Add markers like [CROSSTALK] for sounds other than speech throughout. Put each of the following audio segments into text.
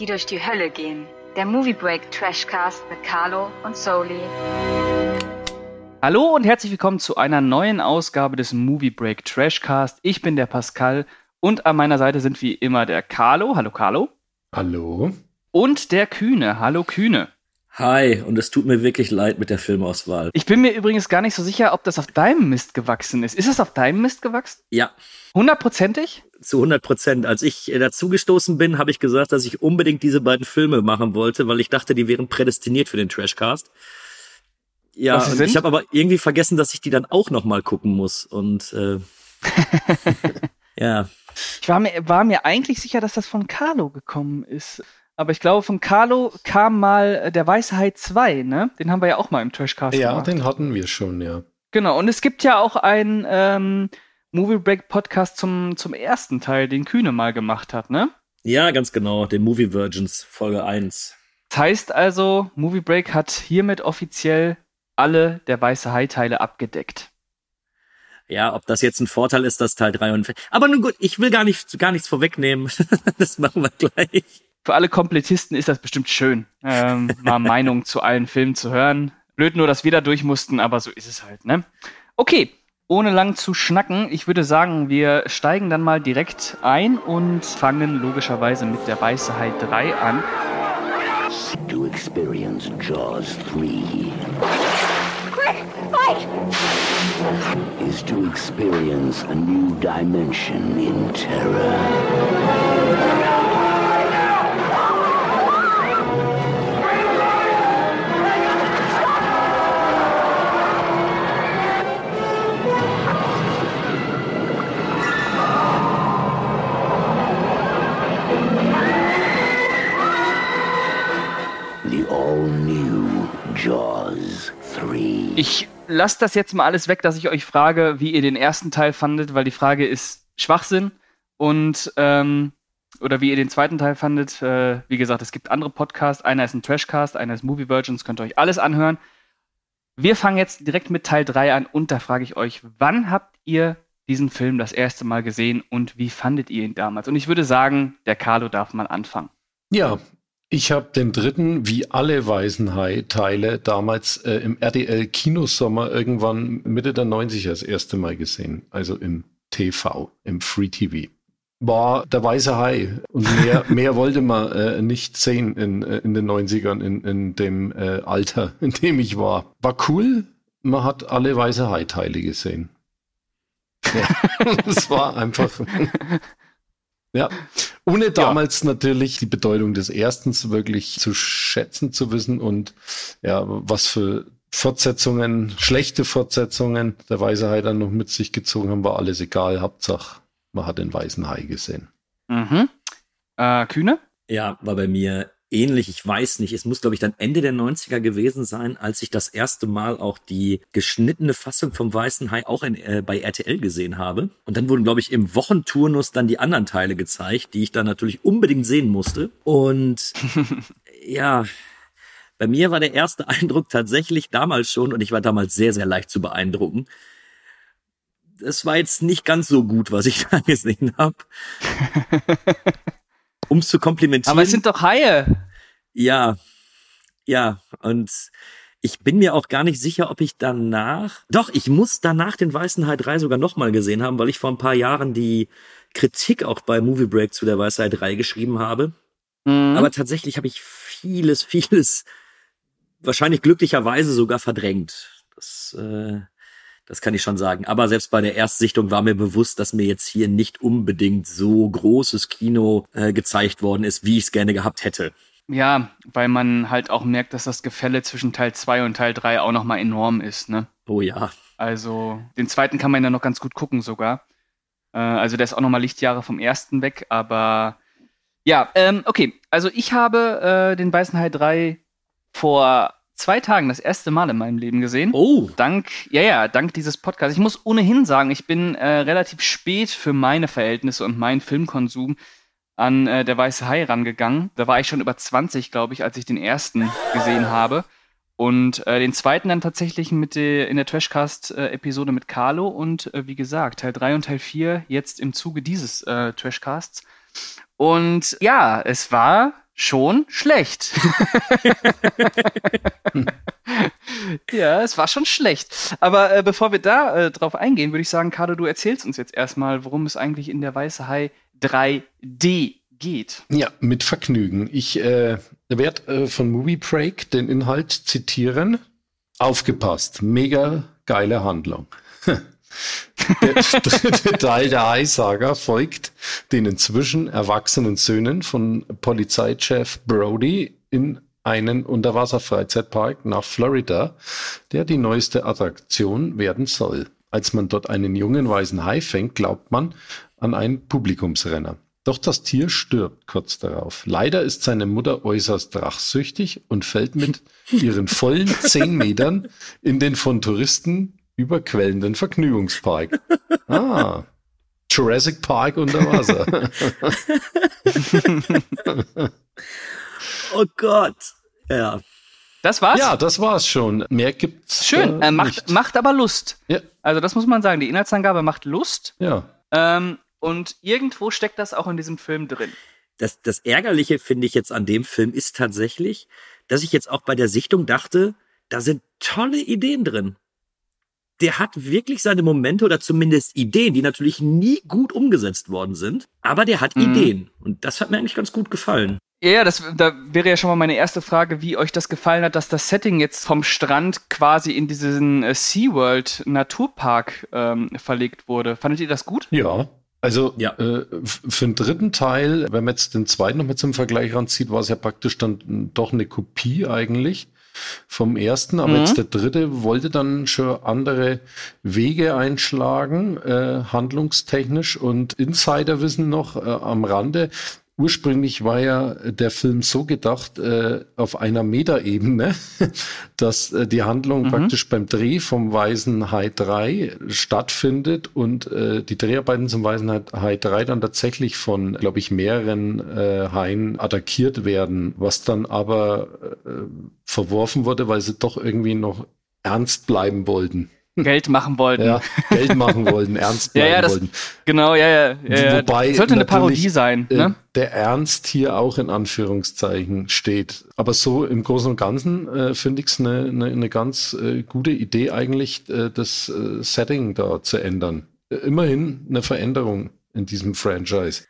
die durch die Hölle gehen. Der Movie Break Trashcast mit Carlo und Soli. Hallo und herzlich willkommen zu einer neuen Ausgabe des Movie Break Trashcast. Ich bin der Pascal und an meiner Seite sind wie immer der Carlo. Hallo Carlo. Hallo. Und der Kühne. Hallo Kühne. Hi, und es tut mir wirklich leid mit der Filmauswahl. Ich bin mir übrigens gar nicht so sicher, ob das auf deinem Mist gewachsen ist. Ist es auf deinem Mist gewachsen? Ja. Hundertprozentig? Zu 100 Prozent. Als ich äh, dazugestoßen bin, habe ich gesagt, dass ich unbedingt diese beiden Filme machen wollte, weil ich dachte, die wären prädestiniert für den Trashcast. Ja, und ich habe aber irgendwie vergessen, dass ich die dann auch noch mal gucken muss. Und äh, [LAUGHS] ja. Ich war mir, war mir eigentlich sicher, dass das von Carlo gekommen ist. Aber ich glaube, von Carlo kam mal äh, der Weisheit 2, ne? Den haben wir ja auch mal im Trashcast Ja, gemacht. den hatten wir schon, ja. Genau, und es gibt ja auch einen ähm, Movie Break Podcast zum, zum ersten Teil, den Kühne mal gemacht hat, ne? Ja, ganz genau, den Movie Virgins, Folge 1. Das heißt also, Movie Break hat hiermit offiziell alle der Weiße Hai-Teile abgedeckt. Ja, ob das jetzt ein Vorteil ist, dass Teil 3 und Aber nun gut, ich will gar nicht gar nichts vorwegnehmen. [LAUGHS] das machen wir gleich. Für alle Komplettisten ist das bestimmt schön, ähm, mal [LAUGHS] Meinungen zu allen Filmen zu hören. Blöd nur, dass wir da durch mussten, aber so ist es halt, ne? Okay, ohne lang zu schnacken, ich würde sagen, wir steigen dann mal direkt ein und fangen logischerweise mit der Weiße Hai 3 an. To experience Jaws 3 Quick, fight! is to experience a new dimension in terror. Ich lasse das jetzt mal alles weg, dass ich euch frage, wie ihr den ersten Teil fandet, weil die Frage ist Schwachsinn und ähm, oder wie ihr den zweiten Teil fandet. Äh, wie gesagt, es gibt andere Podcasts. Einer ist ein Trashcast, einer ist Movie Virgins, könnt ihr euch alles anhören. Wir fangen jetzt direkt mit Teil 3 an und da frage ich euch, wann habt ihr diesen Film das erste Mal gesehen und wie fandet ihr ihn damals? Und ich würde sagen, der Carlo darf mal anfangen. Ja, ich habe den dritten, wie alle Weisenhai-Teile, damals äh, im RTL-Kinosommer irgendwann Mitte der 90er das erste Mal gesehen. Also im TV, im Free TV. War der weiße Hai. Und mehr, [LAUGHS] mehr wollte man äh, nicht sehen in, äh, in den 90ern, in, in dem äh, Alter, [LAUGHS] in dem ich war. War cool. Man hat alle weiße Hai-Teile gesehen. Ja, [LAUGHS] das war einfach. Ja, ohne damals ja. natürlich die Bedeutung des Erstens wirklich zu schätzen zu wissen und ja, was für Fortsetzungen, schlechte Fortsetzungen der Weiße Hai dann noch mit sich gezogen haben, war alles egal. Hauptsache, man hat den Weißen Hai gesehen. Mhm. Äh, Kühne? Ja, war bei mir ähnlich. Ich weiß nicht. Es muss, glaube ich, dann Ende der 90er gewesen sein, als ich das erste Mal auch die geschnittene Fassung vom Weißen Hai auch in, äh, bei RTL gesehen habe. Und dann wurden, glaube ich, im Wochenturnus dann die anderen Teile gezeigt, die ich dann natürlich unbedingt sehen musste. Und [LAUGHS] ja, bei mir war der erste Eindruck tatsächlich damals schon, und ich war damals sehr, sehr leicht zu beeindrucken. Es war jetzt nicht ganz so gut, was ich [LAUGHS] da gesehen habe. [LAUGHS] um es zu komplimentieren. Aber es sind doch Haie. Ja, ja, und ich bin mir auch gar nicht sicher, ob ich danach, doch, ich muss danach den Weißen Hai 3 sogar nochmal gesehen haben, weil ich vor ein paar Jahren die Kritik auch bei Movie Break zu der Weißen Hai 3 geschrieben habe. Mhm. Aber tatsächlich habe ich vieles, vieles, wahrscheinlich glücklicherweise sogar verdrängt. Das, äh, das kann ich schon sagen. Aber selbst bei der Erstsichtung war mir bewusst, dass mir jetzt hier nicht unbedingt so großes Kino äh, gezeigt worden ist, wie ich es gerne gehabt hätte. Ja, weil man halt auch merkt, dass das Gefälle zwischen Teil 2 und Teil 3 auch nochmal enorm ist, ne? Oh ja. Also, den zweiten kann man ja noch ganz gut gucken sogar. Äh, also, der ist auch nochmal Lichtjahre vom ersten weg, aber ja, ähm, okay. Also, ich habe äh, den Weißen Hai 3 vor zwei Tagen das erste Mal in meinem Leben gesehen. Oh. Dank, ja, ja, dank dieses Podcasts. Ich muss ohnehin sagen, ich bin äh, relativ spät für meine Verhältnisse und meinen Filmkonsum an äh, Der Weiße Hai rangegangen. Da war ich schon über 20, glaube ich, als ich den ersten gesehen habe. Und äh, den zweiten dann tatsächlich mit der, in der Trashcast-Episode mit Carlo und äh, wie gesagt, Teil 3 und Teil 4 jetzt im Zuge dieses äh, Trashcasts. Und ja, es war schon schlecht. [LAUGHS] ja, es war schon schlecht. Aber äh, bevor wir da äh, drauf eingehen, würde ich sagen, Carlo, du erzählst uns jetzt erstmal, worum es eigentlich in der Weiße Hai 3D geht. Ja, mit Vergnügen. Ich äh, werde äh, von Movie Break den Inhalt zitieren. Aufgepasst, mega geile Handlung. [LAUGHS] Der dritte Teil der Hai-Saga folgt den inzwischen erwachsenen Söhnen von Polizeichef Brody in einen Unterwasserfreizeitpark nach Florida, der die neueste Attraktion werden soll. Als man dort einen jungen weißen Hai fängt, glaubt man an einen Publikumsrenner. Doch das Tier stirbt kurz darauf. Leider ist seine Mutter äußerst rachsüchtig und fällt mit ihren vollen zehn Metern in den von Touristen überquellenden Vergnügungspark. [LAUGHS] Ah, Jurassic Park unter Wasser. [LAUGHS] oh Gott. Ja. Das war's? Ja, das war's schon. Mehr gibt's. Schön. Äh, macht, nicht. macht aber Lust. Ja. Also, das muss man sagen. Die Inhaltsangabe macht Lust. Ja. Ähm, und irgendwo steckt das auch in diesem Film drin. Das, das Ärgerliche finde ich jetzt an dem Film ist tatsächlich, dass ich jetzt auch bei der Sichtung dachte, da sind tolle Ideen drin. Der hat wirklich seine Momente oder zumindest Ideen, die natürlich nie gut umgesetzt worden sind, aber der hat Mhm. Ideen. Und das hat mir eigentlich ganz gut gefallen. Ja, ja, das da wäre ja schon mal meine erste Frage, wie euch das gefallen hat, dass das Setting jetzt vom Strand quasi in diesen äh, SeaWorld Naturpark ähm, verlegt wurde. Fandet ihr das gut? Ja. Also Ja. Äh, für den dritten Teil, wenn man jetzt den zweiten noch mit zum Vergleich ranzieht, war es ja praktisch dann m, doch eine Kopie eigentlich vom ersten. Aber Mhm. jetzt der dritte wollte dann schon andere Wege einschlagen, äh, handlungstechnisch. Und Insider wissen noch äh, am Rande, Ursprünglich war ja der Film so gedacht äh, auf einer Metaebene, [LAUGHS] dass äh, die Handlung Mhm. praktisch beim Dreh vom Weißen Hai 3 stattfindet und äh, die Dreharbeiten zum Weißen Hai- Hai 3 dann tatsächlich von, glaube ich, mehreren äh, Haien attackiert werden, was dann aber äh, verworfen wurde, weil sie doch irgendwie noch ernst bleiben wollten. Geld machen wollten. Ja, Geld machen wollten, [LAUGHS] ernst Ja, bleiben ja, das- wollten. Genau, ja, ja. ja, ja. Wobei Sollte eine Parodie sein, äh, ne? der Ernst hier auch in Anführungszeichen steht. Aber so im Großen und Ganzen äh, finde ich es eine ne, ne ganz äh, gute Idee eigentlich, äh, das äh, Setting da zu ändern. Äh, immerhin eine Veränderung in diesem Franchise.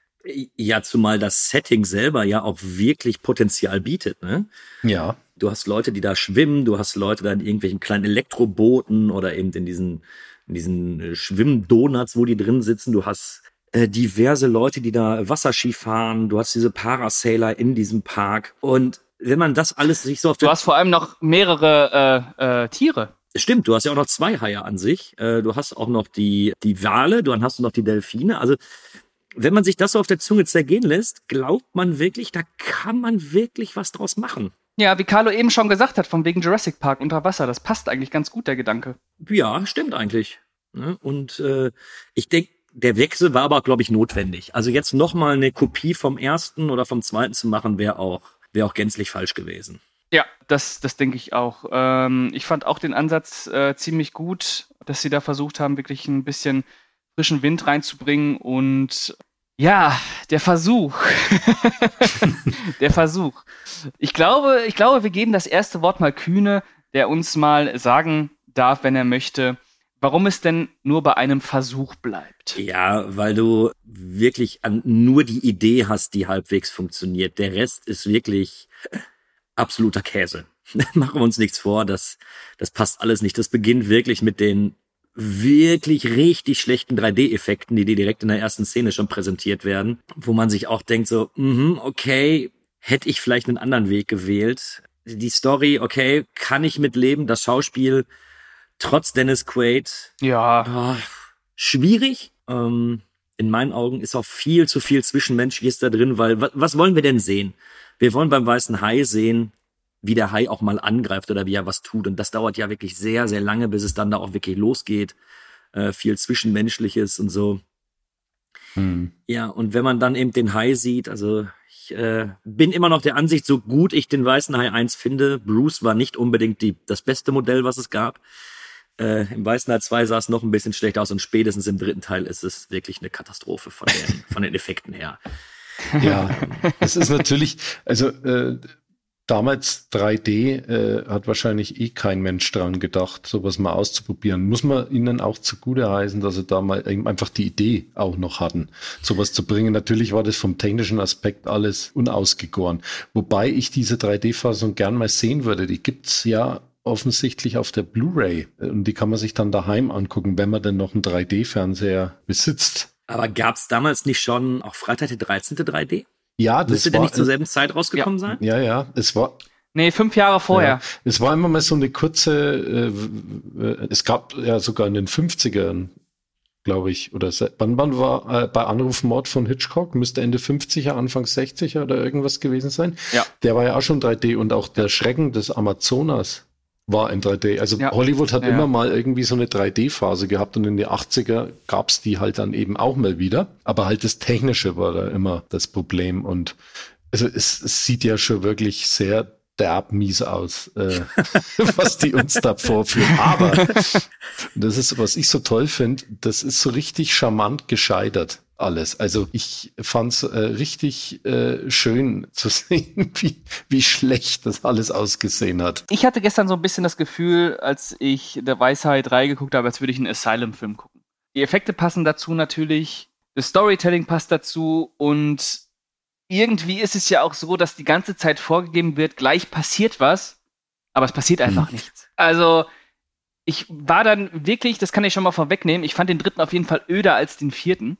Ja, zumal das Setting selber ja auch wirklich Potenzial bietet. Ne? Ja. Du hast Leute, die da schwimmen, du hast Leute da in irgendwelchen kleinen Elektrobooten oder eben in diesen, in diesen äh, Schwimmdonuts, wo die drin sitzen. Du hast äh, diverse Leute, die da Wasserski fahren. Du hast diese Parasailer in diesem Park. Und wenn man das alles sich so auf Du hast vor allem noch mehrere äh, äh, Tiere. Stimmt, du hast ja auch noch zwei Haie an sich. Äh, Du hast auch noch die, die Wale, dann hast du noch die Delfine. Also, wenn man sich das so auf der Zunge zergehen lässt, glaubt man wirklich, da kann man wirklich was draus machen. Ja, wie Carlo eben schon gesagt hat, von wegen Jurassic Park unter Wasser. Das passt eigentlich ganz gut, der Gedanke. Ja, stimmt eigentlich. Ne? Und äh, ich denke, der Wechsel war aber, glaube ich, notwendig. Also jetzt nochmal eine Kopie vom ersten oder vom zweiten zu machen, wäre auch, wäre auch gänzlich falsch gewesen. Ja, das, das denke ich auch. Ähm, ich fand auch den Ansatz äh, ziemlich gut, dass sie da versucht haben, wirklich ein bisschen frischen Wind reinzubringen und ja, der Versuch. [LAUGHS] der Versuch. Ich glaube, ich glaube, wir geben das erste Wort mal Kühne, der uns mal sagen darf, wenn er möchte, warum es denn nur bei einem Versuch bleibt. Ja, weil du wirklich an nur die Idee hast, die halbwegs funktioniert. Der Rest ist wirklich absoluter Käse. [LAUGHS] Machen wir uns nichts vor, das, das passt alles nicht. Das beginnt wirklich mit den wirklich richtig schlechten 3D-Effekten, die dir direkt in der ersten Szene schon präsentiert werden, wo man sich auch denkt so, mhm, okay, hätte ich vielleicht einen anderen Weg gewählt. Die Story, okay, kann ich mitleben. Das Schauspiel, trotz Dennis Quaid, Ja, Ah, schwierig. Ähm, in meinen Augen ist auch viel zu viel Zwischenmenschliches da drin, weil wa was wollen wir denn sehen? Wir wollen beim weißen Hai sehen, wie der Hai auch mal angreift oder wie er was tut. Und das dauert ja wirklich sehr, sehr lange, bis es dann da auch wirklich losgeht. Äh, viel Zwischenmenschliches und so. Hm. Ja, und wenn man dann eben den Hai sieht, also ich äh, bin immer noch der Ansicht, so gut ich den weißen Hai 1 finde, Bruce war nicht unbedingt die, das beste Modell, was es gab. Äh, Im Weißen Hai 2 sah es noch ein bisschen schlecht aus und spätestens im dritten Teil ist es wirklich eine Katastrophe von den, von den Effekten her. Ja, es ist natürlich, also äh, damals 3D äh, hat wahrscheinlich eh kein Mensch dran gedacht, sowas mal auszuprobieren. Muss man ihnen auch zugute heißen, dass sie da mal einfach die Idee auch noch hatten, sowas zu bringen. Natürlich war das vom technischen Aspekt alles unausgegoren. Wobei ich diese 3D-Fassung gern mal sehen würde. Die gibt's ja offensichtlich auf der Blu-ray und die kann man sich dann daheim angucken, wenn man denn noch einen 3D-Fernseher besitzt. Aber gab's damals nicht schon auch Freitag der 13. 3D? Ja, das Müsste war, der nicht zur selben Zeit rausgekommen sein? Ja, ja, es war, Nee, fünf Jahre vorher. Ja, es war immer mal so eine kurze, äh, äh, es gab ja sogar in den 50ern, glaube ich, oder wann, wann war äh, bei Anrufmord von Hitchcock, müsste Ende 50er, Anfang 60er oder irgendwas gewesen sein. Ja. Der war ja auch schon 3D und auch der Schrecken des Amazonas war in 3D. Also Ja. Hollywood hat Ja, immer mal irgendwie so eine 3D-Phase gehabt und in den 80er gab's die halt dann eben auch mal wieder. Aber halt das Technische war da immer das Problem und also es, es sieht ja schon wirklich sehr derb mies aus, äh, [LAUGHS] was die uns da vorführen. Aber das ist, was ich so toll finde, das ist so richtig charmant gescheitert alles. Also ich fand's äh, richtig äh, schön zu [LAUGHS] sehen, wie, wie schlecht das alles ausgesehen hat. Ich hatte gestern so ein bisschen das Gefühl, als ich der Weisheit 3 geguckt habe, als würde ich einen Asylum-Film gucken. Die Effekte passen dazu natürlich, das Storytelling passt dazu und irgendwie ist es ja auch so, dass die ganze Zeit vorgegeben wird, gleich passiert was, aber es passiert einfach nichts. Also ich war dann wirklich, das kann ich schon mal vorwegnehmen, ich fand den dritten auf jeden Fall öder als den vierten.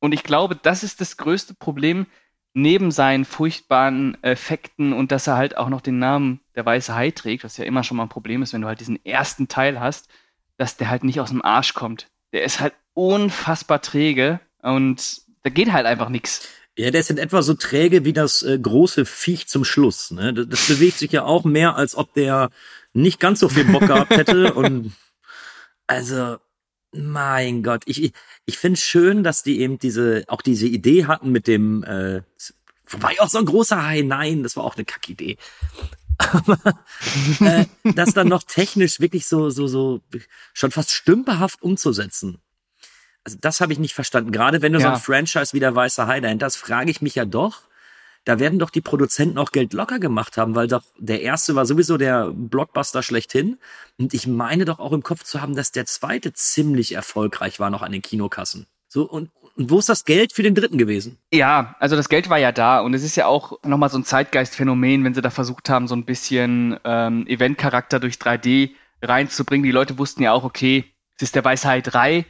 Und ich glaube, das ist das größte Problem, neben seinen furchtbaren Effekten und dass er halt auch noch den Namen der weiße Hai trägt, was ja immer schon mal ein Problem ist, wenn du halt diesen ersten Teil hast, dass der halt nicht aus dem Arsch kommt. Der ist halt unfassbar träge und da geht halt einfach nichts. Ja, der ist in etwa so träge wie das äh, große Viech zum Schluss. Ne? Das, das bewegt sich ja auch mehr, als ob der nicht ganz so viel Bock gehabt hätte. [LAUGHS] Und also, mein Gott, ich, ich, ich finde schön, dass die eben diese, auch diese Idee hatten mit dem, äh, wobei auch so ein großer Hai, nein, das war auch eine Kackidee. Aber äh, das dann noch technisch wirklich so, so, so schon fast stümperhaft umzusetzen. Also das habe ich nicht verstanden. Gerade wenn du so Ja. ein Franchise wie der Weiße Hai dahinter hast, frage ich mich ja doch, da werden doch die Produzenten auch Geld locker gemacht haben, weil doch der erste war sowieso der Blockbuster schlechthin. Und ich meine doch auch im Kopf zu haben, dass der zweite ziemlich erfolgreich war noch an den Kinokassen. So, und, und wo ist das Geld für den dritten gewesen? Ja, also das Geld war ja da und es ist ja auch nochmal so ein Zeitgeistphänomen, wenn sie da versucht haben, so ein bisschen ähm, Eventcharakter durch 3D reinzubringen. Die Leute wussten ja auch, okay, es ist der Weisheit 3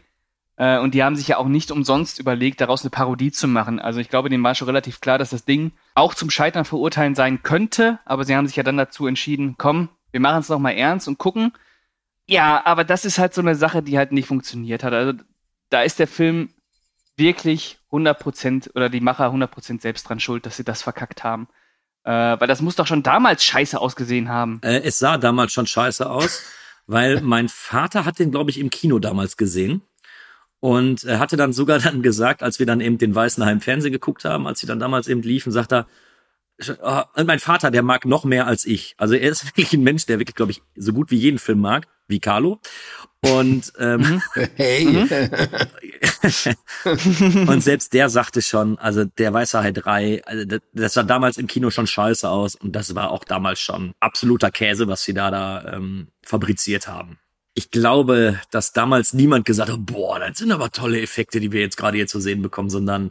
äh, und die haben sich ja auch nicht umsonst überlegt, daraus eine Parodie zu machen. Also ich glaube, denen war schon relativ klar, dass das Ding auch zum Scheitern verurteilen sein könnte, aber sie haben sich ja dann dazu entschieden, komm, wir machen es nochmal ernst und gucken. Ja, aber das ist halt so eine Sache, die halt nicht funktioniert hat. Also da ist der Film wirklich 100% oder die Macher 100% selbst dran schuld, dass sie das verkackt haben. Äh, weil das muss doch schon damals scheiße ausgesehen haben. Äh, es sah damals schon scheiße aus, weil mein Vater hat den, glaube ich, im Kino damals gesehen. Und er hatte dann sogar [LAUGHS] dann gesagt, als wir dann eben den Weißen Hai im Fernsehen geguckt haben, als sie dann damals eben liefen, sagt er, "Ah, und mein Vater, der mag noch mehr als ich. Also er ist [LAUGHS] wirklich ein Mensch, der wirklich, glaube ich, so gut wie jeden Film mag, wie Carlo. Und ähm, Hey, [LAUGHS] Und selbst der sagte schon, also der Weiße Hai 3, also das, das sah damals im Kino schon scheiße aus und das war auch damals schon absoluter Käse, was sie da da ähm, fabriziert haben. Ich glaube, dass damals niemand gesagt hat, boah, das sind aber tolle Effekte, die wir jetzt gerade hier zu sehen bekommen, sondern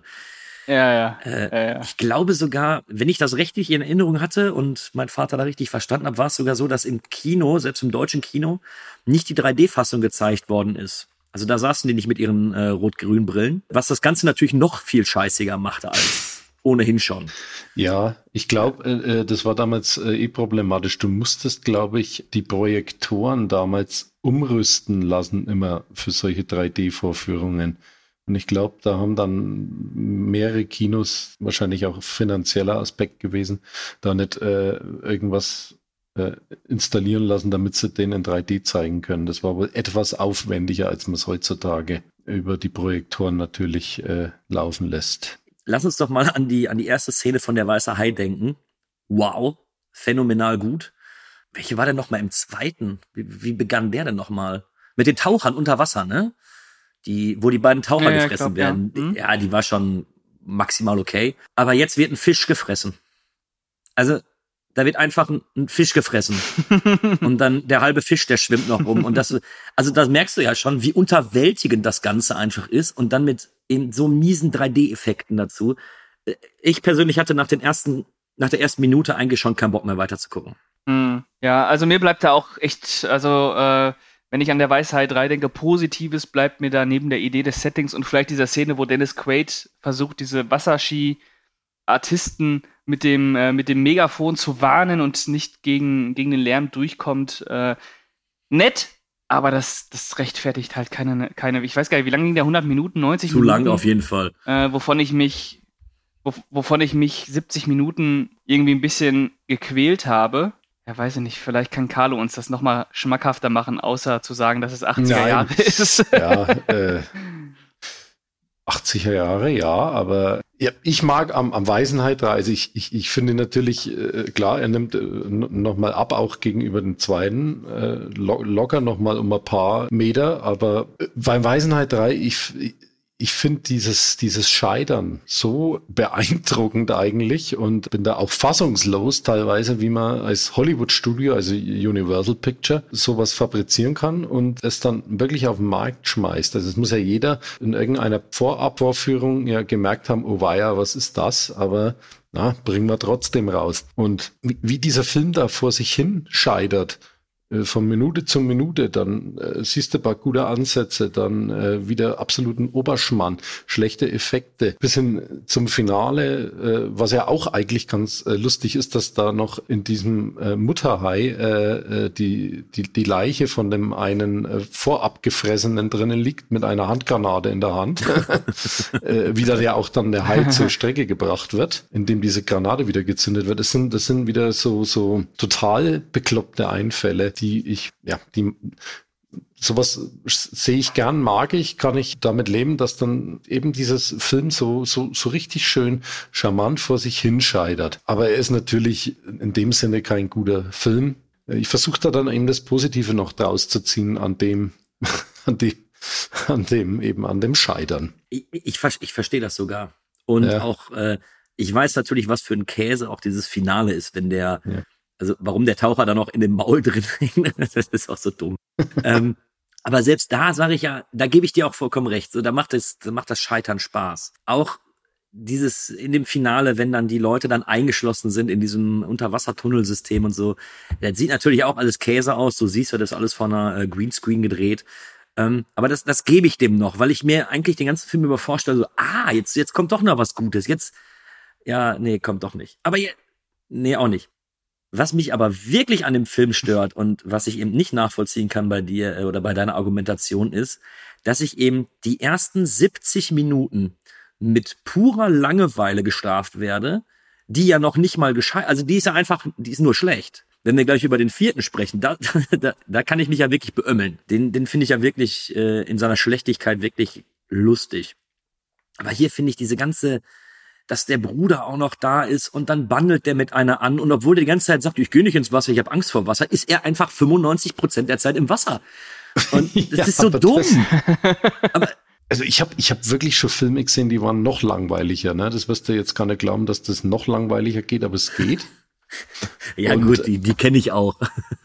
Ja, ja. Äh, ja, ja. ich glaube sogar, wenn ich das richtig in Erinnerung hatte und mein Vater da richtig verstanden hat, war es sogar so, dass im Kino, selbst im deutschen Kino, nicht die 3D-Fassung gezeigt worden ist. Also da saßen die nicht mit ihren äh, rot-grünen Brillen, was das Ganze natürlich noch viel scheißiger machte als ohnehin schon. Ja, ich glaube, äh, äh, das war damals äh, eh problematisch. Du musstest, glaube ich, die Projektoren damals umrüsten lassen, immer für solche 3D-Vorführungen. Und ich glaube, da haben dann mehrere Kinos, wahrscheinlich auch finanzieller Aspekt gewesen, da nicht äh, irgendwas äh, installieren lassen, damit sie den in 3D zeigen können. Das war wohl etwas aufwendiger, als man es heutzutage über die Projektoren natürlich äh, laufen lässt. Lass uns doch mal an die, an die erste Szene von der Weiße Hai denken. Wow, phänomenal gut. Welche war denn noch mal im zweiten? Wie, wie begann der denn noch mal? Mit den Tauchern unter Wasser, ne? Die, wo die beiden Taucher Ja, ja, gefressen glaub, ja. werden. Mhm. Ja, die war schon maximal okay. Aber jetzt wird ein Fisch gefressen. Also da wird einfach ein, ein Fisch gefressen [LAUGHS] und dann der halbe Fisch, der schwimmt noch rum und das, also das merkst du ja schon, wie unterwältigend das Ganze einfach ist und dann mit eben so miesen 3D-Effekten dazu. Ich persönlich hatte nach den ersten, nach der ersten Minute eigentlich schon keinen Bock mehr weiter zu gucken. Hm, ja, also mir bleibt da auch echt, also äh, wenn ich an der Weisheit 3 denke, Positives bleibt mir da neben der Idee des Settings und vielleicht dieser Szene, wo Dennis Quaid versucht, diese Wasserski-Artisten mit dem, äh, mit dem Megafon zu warnen und nicht gegen, gegen den Lärm durchkommt. Äh, nett, aber das, das rechtfertigt halt keine, keine, ich weiß gar nicht, wie lange ging der? 100 Minuten, 90 Zu Minuten? lang auf jeden Fall. Äh, wovon ich mich, wov wovon ich mich 70 Minuten irgendwie ein bisschen gequält habe. Ja, weiß ich nicht, vielleicht kann Carlo uns das nochmal schmackhafter machen, außer zu sagen, dass es 80er Nein. Jahre [LAUGHS] ist. Ja, äh, 80er Jahre, ja, aber ja, ich mag am, am Weisenheit, also ich, ich, ich finde natürlich, äh, klar, er nimmt äh, nochmal ab, auch gegenüber dem zweiten, äh, lo locker nochmal um ein paar Meter, aber äh, beim Weisenheit 3, ich, ich finde dieses, dieses Scheitern so beeindruckend eigentlich und bin da auch fassungslos teilweise, wie man als Hollywood-Studio, also Universal Picture, sowas fabrizieren kann und es dann wirklich auf den Markt schmeißt. Also es muss ja jeder in irgendeiner Vorabvorführung ja gemerkt haben, oh weia, was ist das? Aber na, bringen wir trotzdem raus. Und wie, dieser Film da vor sich hin scheitert, von Minute zu Minute, dann äh, siehst du ein paar gute Ansätze, dann äh, wieder absoluten Oberschmann, schlechte Effekte, bis hin zum Finale, äh, was ja auch eigentlich ganz äh, lustig ist, dass da noch in diesem äh, Mutterhai äh, äh, die, die, die Leiche von dem einen äh, vorab gefressenen drinnen liegt mit einer Handgranate in der Hand, [LAUGHS] äh, wie da ja auch dann der Hai [LAUGHS] zur Strecke gebracht wird, indem diese Granate wieder gezündet wird. Das sind, das sind wieder so, so total bekloppte Einfälle, die ich, ja, die sowas sehe ich gern, mag ich, kann ich damit leben, dass dann eben dieses Film so, so, so richtig schön charmant vor sich hinscheitert. Aber er ist natürlich in dem Sinne kein guter Film. Ich versuche da dann eben das Positive noch draus zu ziehen an dem, [LAUGHS] an dem, an dem, eben an dem Scheitern. Ich, ich, ich verstehe das sogar. Und Ja. auch, äh, ich weiß natürlich, was für ein Käse auch dieses Finale ist, wenn der, Ja. Also warum der Taucher da noch in dem Maul [LAUGHS] drin hängt, das ist auch so dumm. ähm, aber selbst da sage ich ja, da gebe ich dir auch vollkommen recht. So, da macht es, da macht das Scheitern Spaß. Auch dieses in dem Finale, wenn dann die Leute dann eingeschlossen sind in diesem Unterwassertunnelsystem und so, das sieht natürlich auch alles Käse aus. Du siehst ja, das alles von einer äh, Greenscreen gedreht. Ähm, aber das, das gebe ich dem noch, weil ich mir eigentlich den ganzen Film über vorstelle, so, ah, jetzt, jetzt kommt doch noch was Gutes. Jetzt, ja, nee, kommt doch nicht. Aber je, nee, auch nicht. Was mich aber wirklich an dem Film stört und was ich eben nicht nachvollziehen kann bei dir äh, oder bei deiner Argumentation ist, dass ich eben die ersten 70 Minuten mit purer Langeweile gestraft werde, die ja noch nicht mal gescheit, also die ist ja einfach, die ist nur schlecht. Wenn wir gleich über den vierten sprechen, da, [LAUGHS] da, da kann ich mich ja wirklich beömmeln. Den, den finde ich ja wirklich äh, in seiner Schlechtigkeit wirklich lustig. Aber hier finde ich diese ganze, dass der Bruder auch noch da ist und dann bandelt der mit einer an und obwohl der die ganze Zeit sagt, ich gehe nicht ins Wasser, ich habe Angst vor Wasser, ist er einfach 95 Prozent der Zeit im Wasser. Und [LAUGHS] das Ja, ist so aber dumm. das- [LAUGHS] aber Also ich habe ich hab wirklich schon Filme gesehen, die waren noch langweiliger. Ne? Das wirst du jetzt gar nicht glauben, dass das noch langweiliger geht, aber es geht. [LAUGHS] ja Und- gut, die, die kenne ich auch.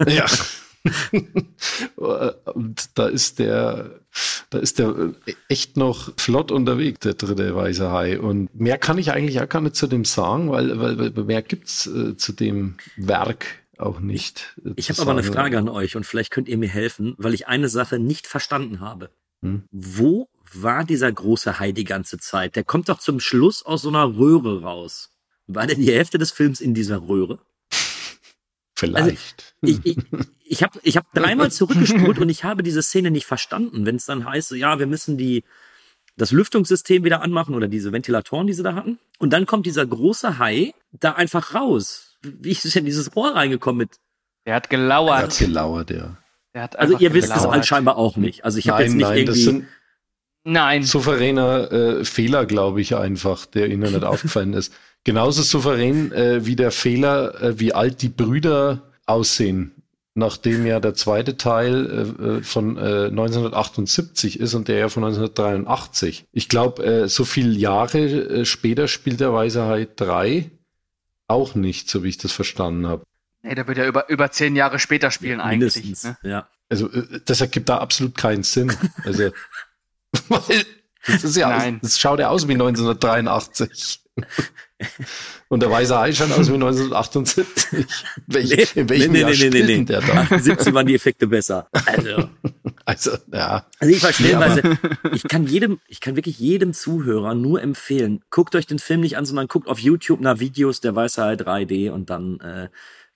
ja. Und da ist der, da ist der echt noch flott unterwegs, der dritte weiße Hai. Und mehr kann ich eigentlich auch gar nicht zu dem sagen, weil, weil, mehr gibt's äh, zu dem Werk auch nicht. äh, Ich habe aber eine. Frage an euch und vielleicht könnt ihr mir helfen, weil ich eine Sache nicht verstanden habe. Hm? Wo war dieser große Hai die ganze Zeit? Der kommt doch zum Schluss aus so einer Röhre raus. War denn die Hälfte des Films in dieser Röhre? Vielleicht. Ich, ich, ich habe ich hab dreimal [LAUGHS] zurückgespult und ich habe diese Szene nicht verstanden, wenn es dann heißt, ja, wir müssen die das Lüftungssystem wieder anmachen oder diese Ventilatoren, die sie da hatten. Und dann kommt dieser große Hai da einfach raus. Wie ist denn dieses Rohr reingekommen mit? Der hat Er gelauert. hat gelauert, ja. Der hat Also ihr wisst es gelauert. anscheinend auch nicht. Also ich habe jetzt nicht nein, das irgendwie. sind Nein. souveräner äh, Fehler, glaube ich, einfach, der ihnen nicht aufgefallen ist. Genauso souverän äh, wie der Fehler, äh, wie alt die Brüder aussehen nachdem ja der zweite Teil äh, äh von äh, 1978 ist und der ja von 1983. Ich glaube, äh, so viele Jahre äh, später spielt der Weiße Hai 3 auch nicht, so wie ich das verstanden habe. Nee, der wird ja über, über zehn Jahre später spielen ja, eigentlich. Ne? Ja. Also äh, das ergibt da absolut keinen Sinn. Also, [LAUGHS] weil das ist ja, Nein. das schaut ja aus wie 1983. Und der weiße Hai schaut aus wie 1978. Welch, in welchem nee, Jahr nee, nee, nee, der da? 78 waren die Effekte besser. Also, also ja. Also ich verstehe, weil ich kann jedem, ich kann wirklich jedem Zuhörer nur empfehlen, guckt euch den Film nicht an, sondern guckt auf YouTube nach Videos der Weiße Hai 3D und dann äh,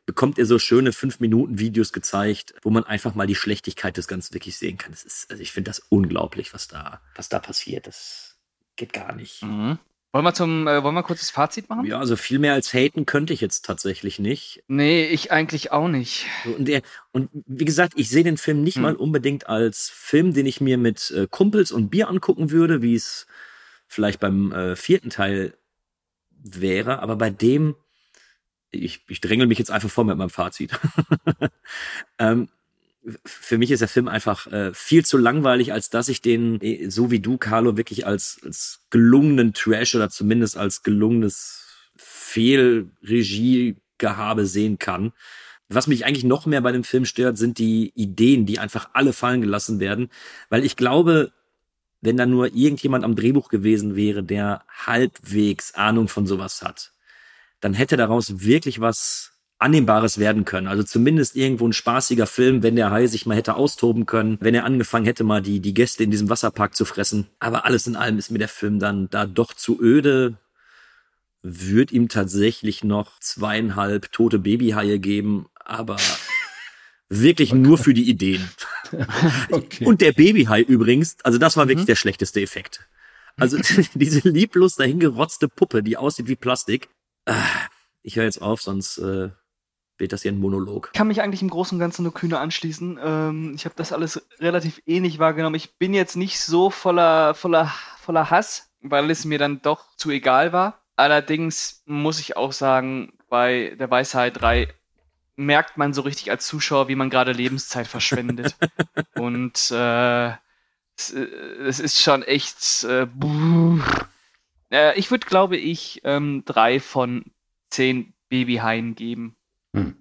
bekommt ihr so schöne 5-Minuten-Videos gezeigt, wo man einfach mal die Schlechtigkeit des Ganzen wirklich sehen kann. Das ist, also ich finde das unglaublich, was da, was da passiert. Das geht gar nicht. Mhm. Wollen wir zum, äh, wollen wir kurz das Fazit machen? Ja, also viel mehr als haten könnte ich jetzt tatsächlich nicht. Nee, ich eigentlich auch nicht. Und, der, und wie gesagt, ich sehe den Film nicht hm. mal unbedingt als Film, den ich mir mit äh, Kumpels und Bier angucken würde, wie es vielleicht beim äh, vierten Teil wäre, aber bei dem, ich, ich drängel mich jetzt einfach vor mit meinem Fazit. [LAUGHS] ähm, für mich ist der Film einfach äh, viel zu langweilig, als dass ich den, äh, so wie du, Carlo, wirklich als, als gelungenen Trash oder zumindest als gelungenes Fehlregiegehabe sehen kann. Was mich eigentlich noch mehr bei dem Film stört, sind die Ideen, die einfach alle fallen gelassen werden, weil ich glaube, wenn da nur irgendjemand am Drehbuch gewesen wäre, der halbwegs Ahnung von sowas hat, dann hätte daraus wirklich was Annehmbares werden können. Also zumindest irgendwo ein spaßiger Film, wenn der Hai sich mal hätte austoben können, wenn er angefangen hätte, mal die, die Gäste in diesem Wasserpark zu fressen. Aber alles in allem ist mir der Film dann da doch zu öde. Würde ihm tatsächlich noch zweieinhalb tote Babyhaie geben, aber [LAUGHS] wirklich okay. nur für die Ideen. [LAUGHS] okay. Und der Babyhai übrigens, also das war mhm. wirklich der schlechteste Effekt. Also [LAUGHS] diese lieblos dahingerotzte Puppe, die aussieht wie Plastik. Ich höre jetzt auf, sonst äh, wird das hier ein Monolog. Ich kann mich eigentlich im Großen und Ganzen nur kühner anschließen. Ähm, ich habe das alles relativ ähnlich wahrgenommen. Ich bin jetzt nicht so voller, voller, voller Hass, weil es mir dann doch zu egal war. Allerdings muss ich auch sagen, bei der Weisheit 3 merkt man so richtig als Zuschauer, wie man gerade Lebenszeit verschwendet. [LAUGHS] und äh, es, äh, es, ist schon echt. Äh, äh, ich würde, glaube ich, ähm, drei von zehn Babyhaien geben. Hm.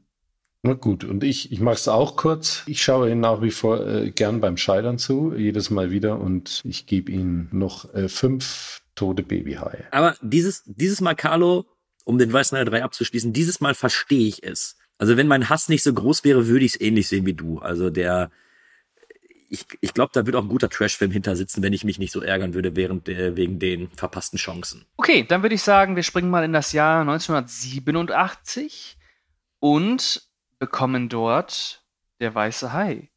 Na gut, und ich, ich mache es auch kurz. Ich schaue Ihnen nach wie vor äh, gern beim Scheitern zu, jedes Mal wieder, und ich gebe Ihnen noch äh, fünf tote Babyhaie. Aber dieses, dieses Mal, Carlo, um den Weißen Hai 3 abzuschließen, dieses Mal verstehe ich es. Also wenn mein Hass nicht so groß wäre, würde ich es ähnlich sehen wie du. Also der, ich, ich glaube, da wird auch ein guter Trashfilm hinter sitzen, wenn ich mich nicht so ärgern würde während der, wegen den verpassten Chancen. Okay, dann würde ich sagen, wir springen mal in das Jahr 1987 und bekommen dort der weiße Hai.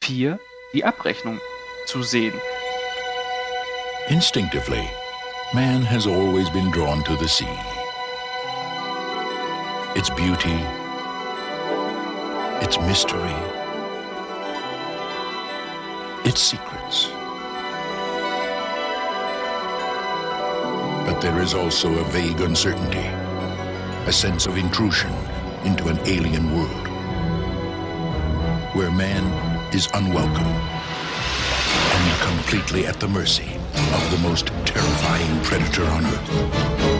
Vier, die Abrechnung zu sehen. Instinctively, man has always been drawn to the sea. Its beauty, its mystery, its secrets. But there is also a vague uncertainty, a sense of intrusion into an alien world where man is unwelcome and completely at the mercy of the most terrifying predator on earth.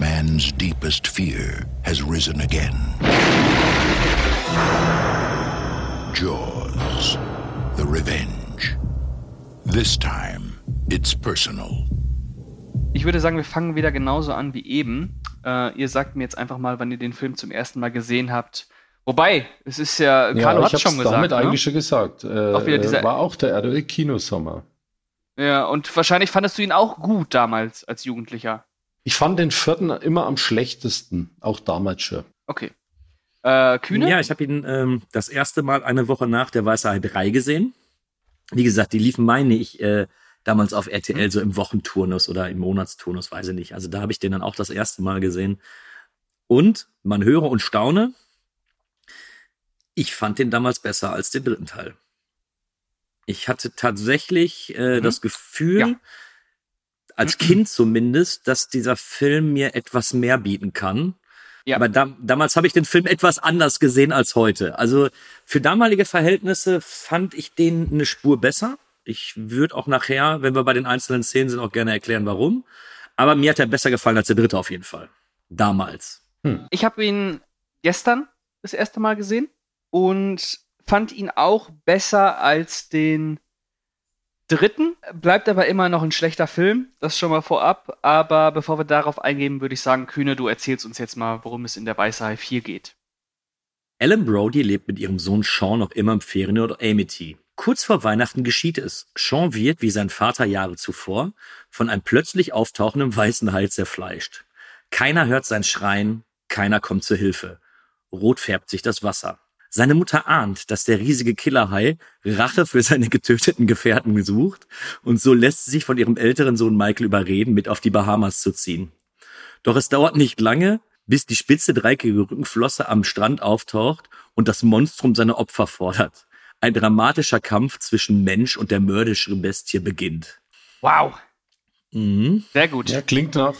Man's deepest fear has risen again. Jaws, the revenge. This time, it's personal. Ich würde sagen, wir fangen wieder genauso an wie eben. Äh, ihr sagt mir jetzt einfach mal, wann ihr den Film zum ersten Mal gesehen habt. Wobei, es ist ja, Carlo ja, hat schon gesagt. damit ne? eigentlich schon gesagt. Äh, auch dieser, war auch der RTL Kinosommer. Ja, und wahrscheinlich fandest du ihn auch gut damals als Jugendlicher. Ich fand den vierten immer am schlechtesten, auch damals schon. Okay. Äh, Kühne? Ja, ich habe ihn ähm, das erste Mal eine Woche nach der Weiße Hai 3 gesehen. Wie gesagt, die liefen, meine ich, äh, damals auf RTL mhm. so im Wochenturnus oder im Monatsturnus, weiß ich nicht. Also da habe ich den dann auch das erste Mal gesehen. Und man höre und staune, ich fand den damals besser als den dritten Teil. Ich hatte tatsächlich äh, mhm. das Gefühl, ja. als Kind zumindest, dass dieser Film mir etwas mehr bieten kann. Ja. Aber da, damals habe ich den Film etwas anders gesehen als heute. Also für damalige Verhältnisse fand ich den eine Spur besser. Ich würde auch nachher, wenn wir bei den einzelnen Szenen sind, auch gerne erklären, warum. Aber mir hat er besser gefallen als der dritte auf jeden Fall. Damals. Ich habe ihn gestern das erste Mal gesehen und fand ihn auch besser als den dritten. Bleibt aber immer noch ein schlechter Film, das schon mal vorab. Aber bevor wir darauf eingehen, würde ich sagen, Kühne, du erzählst uns jetzt mal, worum es in der Weiße Hai 4 geht. Ellen Brody lebt mit ihrem Sohn Sean noch immer im Ferienort Amity. Kurz vor Weihnachten geschieht es. Sean wird, wie sein Vater Jahre zuvor, von einem plötzlich auftauchenden weißen Hai zerfleischt. Keiner hört sein Schreien, keiner kommt zur Hilfe. Rot färbt sich das Wasser. Seine Mutter ahnt, dass der riesige Killerhai Rache für seine getöteten Gefährten sucht und so lässt sie sich von ihrem älteren Sohn Michael überreden, mit auf die Bahamas zu ziehen. Doch es dauert nicht lange, bis die spitze dreieckige Rückenflosse am Strand auftaucht und das Monstrum seine Opfer fordert. Ein dramatischer Kampf zwischen Mensch und der mörderischen Bestie beginnt. Wow, Mhm. sehr gut. Ja, klingt nach,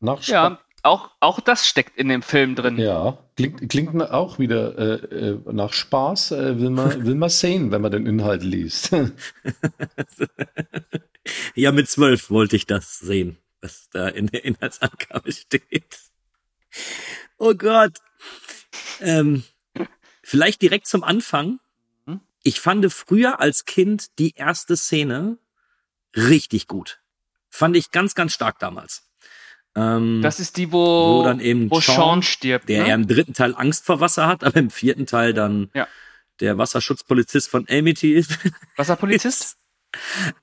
nach Ja, auch, auch das steckt in dem Film drin. Ja, klingt, klingt auch wieder äh, äh, nach Spaß. Äh, will, man, [LAUGHS] will man sehen, wenn man den Inhalt liest. [LAUGHS] Ja, mit zwölf wollte ich das sehen, was da in der Inhaltsangabe steht. Oh Gott. Ähm, vielleicht direkt zum Anfang. Hm? Ich fand früher als Kind die erste Szene richtig gut. Fand ich ganz, ganz stark damals. Ähm, Das ist die, wo, Wo dann eben wo Sean, Sean stirbt. der ne? ja im dritten Teil Angst vor Wasser hat, [LAUGHS] aber im vierten Teil dann Ja. der Wasserschutzpolizist von Amity ist. [LAUGHS] Wasserpolizist?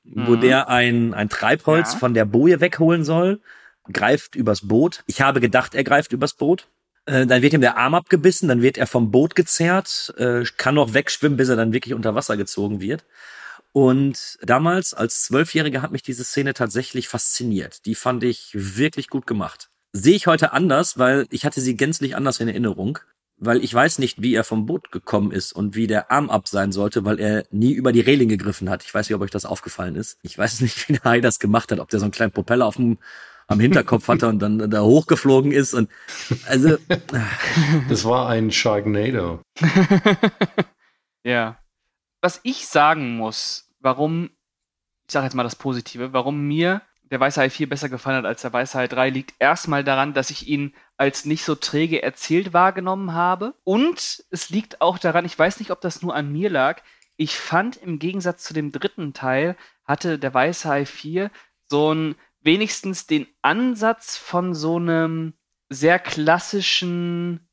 wo Mhm. der ein, ein Treibholz Ja. von der Boje wegholen soll, greift übers Boot. Ich habe gedacht, er greift übers Boot. Äh, dann wird ihm der Arm abgebissen, dann wird er vom Boot gezerrt, äh, kann noch wegschwimmen, bis er dann wirklich unter Wasser gezogen wird. Und damals als Zwölfjähriger hat mich diese Szene tatsächlich fasziniert. Die fand ich wirklich gut gemacht. Sehe ich heute anders, weil ich hatte sie gänzlich anders in Erinnerung. Weil ich weiß nicht, wie er vom Boot gekommen ist und wie der Arm ab sein sollte, weil er nie über die Reling gegriffen hat. Ich weiß nicht, ob euch das aufgefallen ist. Ich weiß [LAUGHS] nicht, wie der Hai das gemacht hat, ob der so einen kleinen Propeller auf dem, am Hinterkopf hatte und dann da hochgeflogen ist. Und also, [LAUGHS] Das war ein Sharknado. [LAUGHS] Ja. Was ich sagen muss, warum, ich sage jetzt mal das Positive, warum mir der Weiße Hai 4 besser gefallen hat als der Weiße Hai 3, liegt erstmal daran, dass ich ihn als nicht so träge erzählt wahrgenommen habe. Und es liegt auch daran, ich weiß nicht, ob das nur an mir lag, ich fand im Gegensatz zu dem dritten Teil, hatte der Weiße Hai 4 so ein, wenigstens den Ansatz von so einem sehr klassischen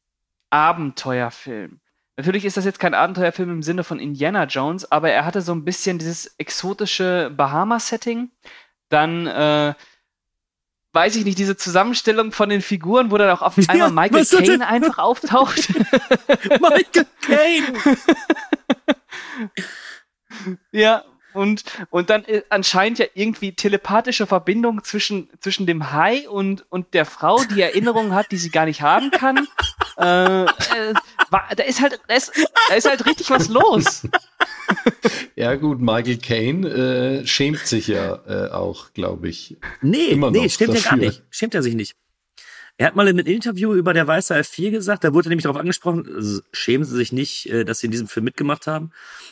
Abenteuerfilm. Natürlich ist das jetzt kein Abenteuerfilm im Sinne von Indiana Jones, aber er hatte so ein bisschen dieses exotische Bahamas-Setting. Dann, äh, weiß ich nicht, diese Zusammenstellung von den Figuren, wo dann auch auf einmal Ja, Michael Caine einfach [LAUGHS] auftaucht. Michael Caine! [LAUGHS] ja, und, und dann äh, anscheinend ja irgendwie telepathische Verbindung zwischen, zwischen dem Hai und, und der Frau, die Erinnerungen hat, die sie gar nicht haben kann. äh, äh, da ist halt, da ist, da ist halt richtig was los. [LAUGHS] Ja gut, Michael Caine äh, schämt sich ja äh, auch, glaube ich. Nee, Immer nee, stimmt ja gar dafür. nicht. Stimmt er sich nicht. Er hat mal in einem Interview über der Weiße Hai 4 gesagt, da wurde nämlich darauf angesprochen, also schämen Sie sich nicht, äh, dass Sie in diesem Film mitgemacht haben.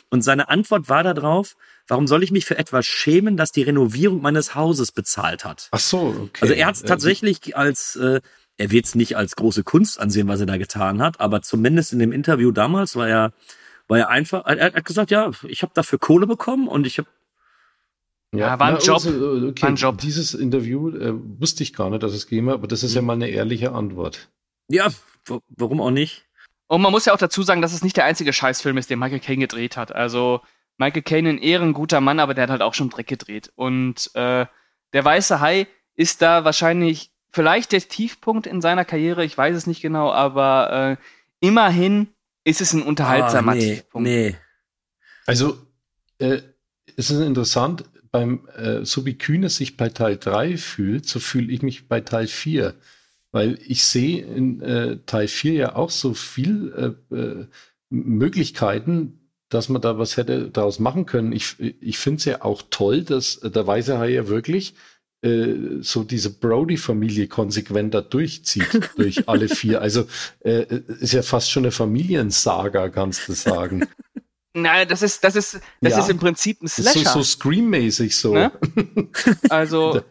Und seine Antwort war darauf, warum soll ich mich für etwas schämen, das die Renovierung meines Hauses bezahlt hat? Ach so, okay. Also er hat es Äh, tatsächlich als, äh, er wird es nicht als große Kunst ansehen, was er da getan hat, aber zumindest in dem Interview damals war er, war er einfach, er, er hat gesagt, ja, ich habe dafür Kohle bekommen und ich habe Ja, war ein na, Job. also, okay. War ein Job. Dieses Interview äh, wusste ich gar nicht, dass es hat, aber das ist Hm. ja mal eine ehrliche Antwort. ja, warum auch nicht? Und man muss ja auch dazu sagen, dass es nicht der einzige Scheißfilm ist, den Michael Caine gedreht hat. Also Michael Caine ein ehrenguter Mann, aber der hat halt auch schon Dreck gedreht. Und äh, der Weiße Hai ist da wahrscheinlich vielleicht der Tiefpunkt in seiner Karriere, ich weiß es nicht genau, aber äh, immerhin ist es ein unterhaltsamer Ah, nee, Tiefpunkt. nee. Also äh, es ist interessant, beim, äh, so wie Kühne sich bei Teil 3 fühlt, so fühle ich mich bei Teil 4. Weil ich sehe in äh, Teil 4 ja auch so viel äh, äh, Möglichkeiten, dass man da was hätte daraus machen können. Ich, ich finde es ja auch toll, dass der Weiße Hai ja wirklich äh, so diese Brody-Familie konsequenter durchzieht [LAUGHS] durch alle vier. Also äh, ist ja fast schon eine Familiensaga, kannst du sagen. [LAUGHS] Nein, das ist, das ist, das Ja. ist im Prinzip ein Das ist Slasher. so, so Scream-mäßig so. Ne? [LAUGHS] Also,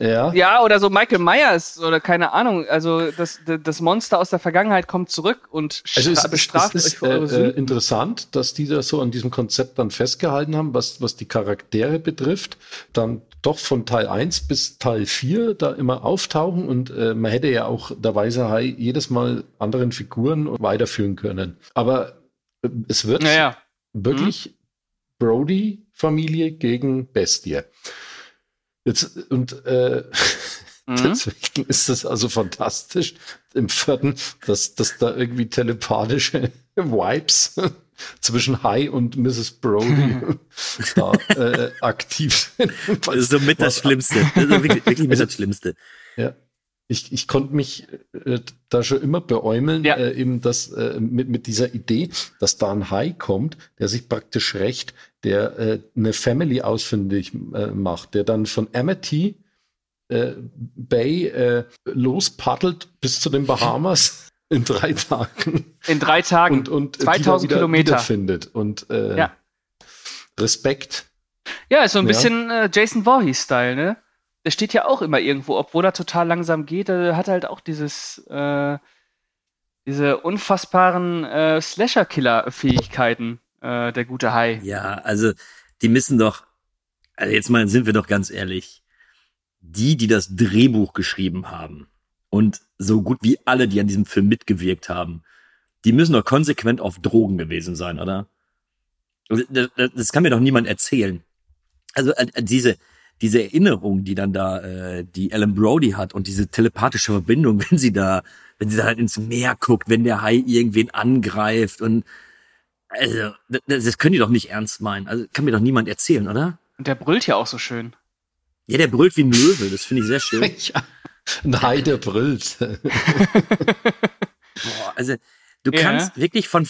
Ja. ja, oder so Michael Myers oder keine Ahnung. Also, das, das Monster aus der Vergangenheit kommt zurück und Also es, stra- es, bestraft es euch ist äh, äh, interessant, dass die da so an diesem Konzept dann festgehalten haben, was, was die Charaktere betrifft, dann doch von Teil 1 bis Teil 4 da immer auftauchen und äh, man hätte ja auch der Weiße Hai jedes Mal anderen Figuren weiterführen können. Aber äh, es wird Naja, wirklich Brody-Familie gegen Bestie. Jetzt, und äh, [LAUGHS] mhm. Deswegen ist es also fantastisch im vierten, dass, dass da irgendwie telepathische [LAUGHS] Vibes [LAUGHS] zwischen Hai und Mrs. Brody da äh, aktiv sind. Das ist so mit das Was- Schlimmste. Das ist wirklich, wirklich mit das Schlimmste. Ja. Ich, ich konnte mich äh, da schon immer beäumeln, Ja. äh, eben das äh, mit, mit dieser Idee, dass da ein Hai kommt, der sich praktisch rächt, der äh, eine Family ausfindig äh, macht, der dann von Amity äh, Bay äh, lospaddelt bis zu den Bahamas [LAUGHS] in drei Tagen in drei Tagen. und, und die da 2000 wieder, Kilometer. wiederfindet. Und äh, Ja. Respekt. Ja, ist so ein Ja. bisschen äh, Jason Voorhees-Style, ne? Der steht ja auch immer irgendwo, obwohl er total langsam geht, er hat halt auch dieses, äh, diese unfassbaren äh, Slasher-Killer-Fähigkeiten, äh, der gute Hai. Ja, also die müssen doch, also jetzt mal sind wir doch ganz ehrlich, die, die das Drehbuch geschrieben haben und so gut wie alle, die an diesem Film mitgewirkt haben, die müssen doch konsequent auf Drogen gewesen sein, oder? Das, das, kann mir doch niemand erzählen. Also äh, diese diese Erinnerung, die dann da äh, die Ellen Brody hat und diese telepathische Verbindung, [LAUGHS] wenn sie da, wenn sie da halt ins Meer guckt, wenn der Hai irgendwen angreift und also, das, das können die doch nicht ernst meinen. Also kann mir doch niemand erzählen, oder? Und der brüllt ja auch so schön. Ja, der brüllt wie ein Löwe, das finde ich sehr schön. [LAUGHS] Ja. Ein Hai, der brüllt. [LAUGHS] Boah, also du Ja. kannst wirklich von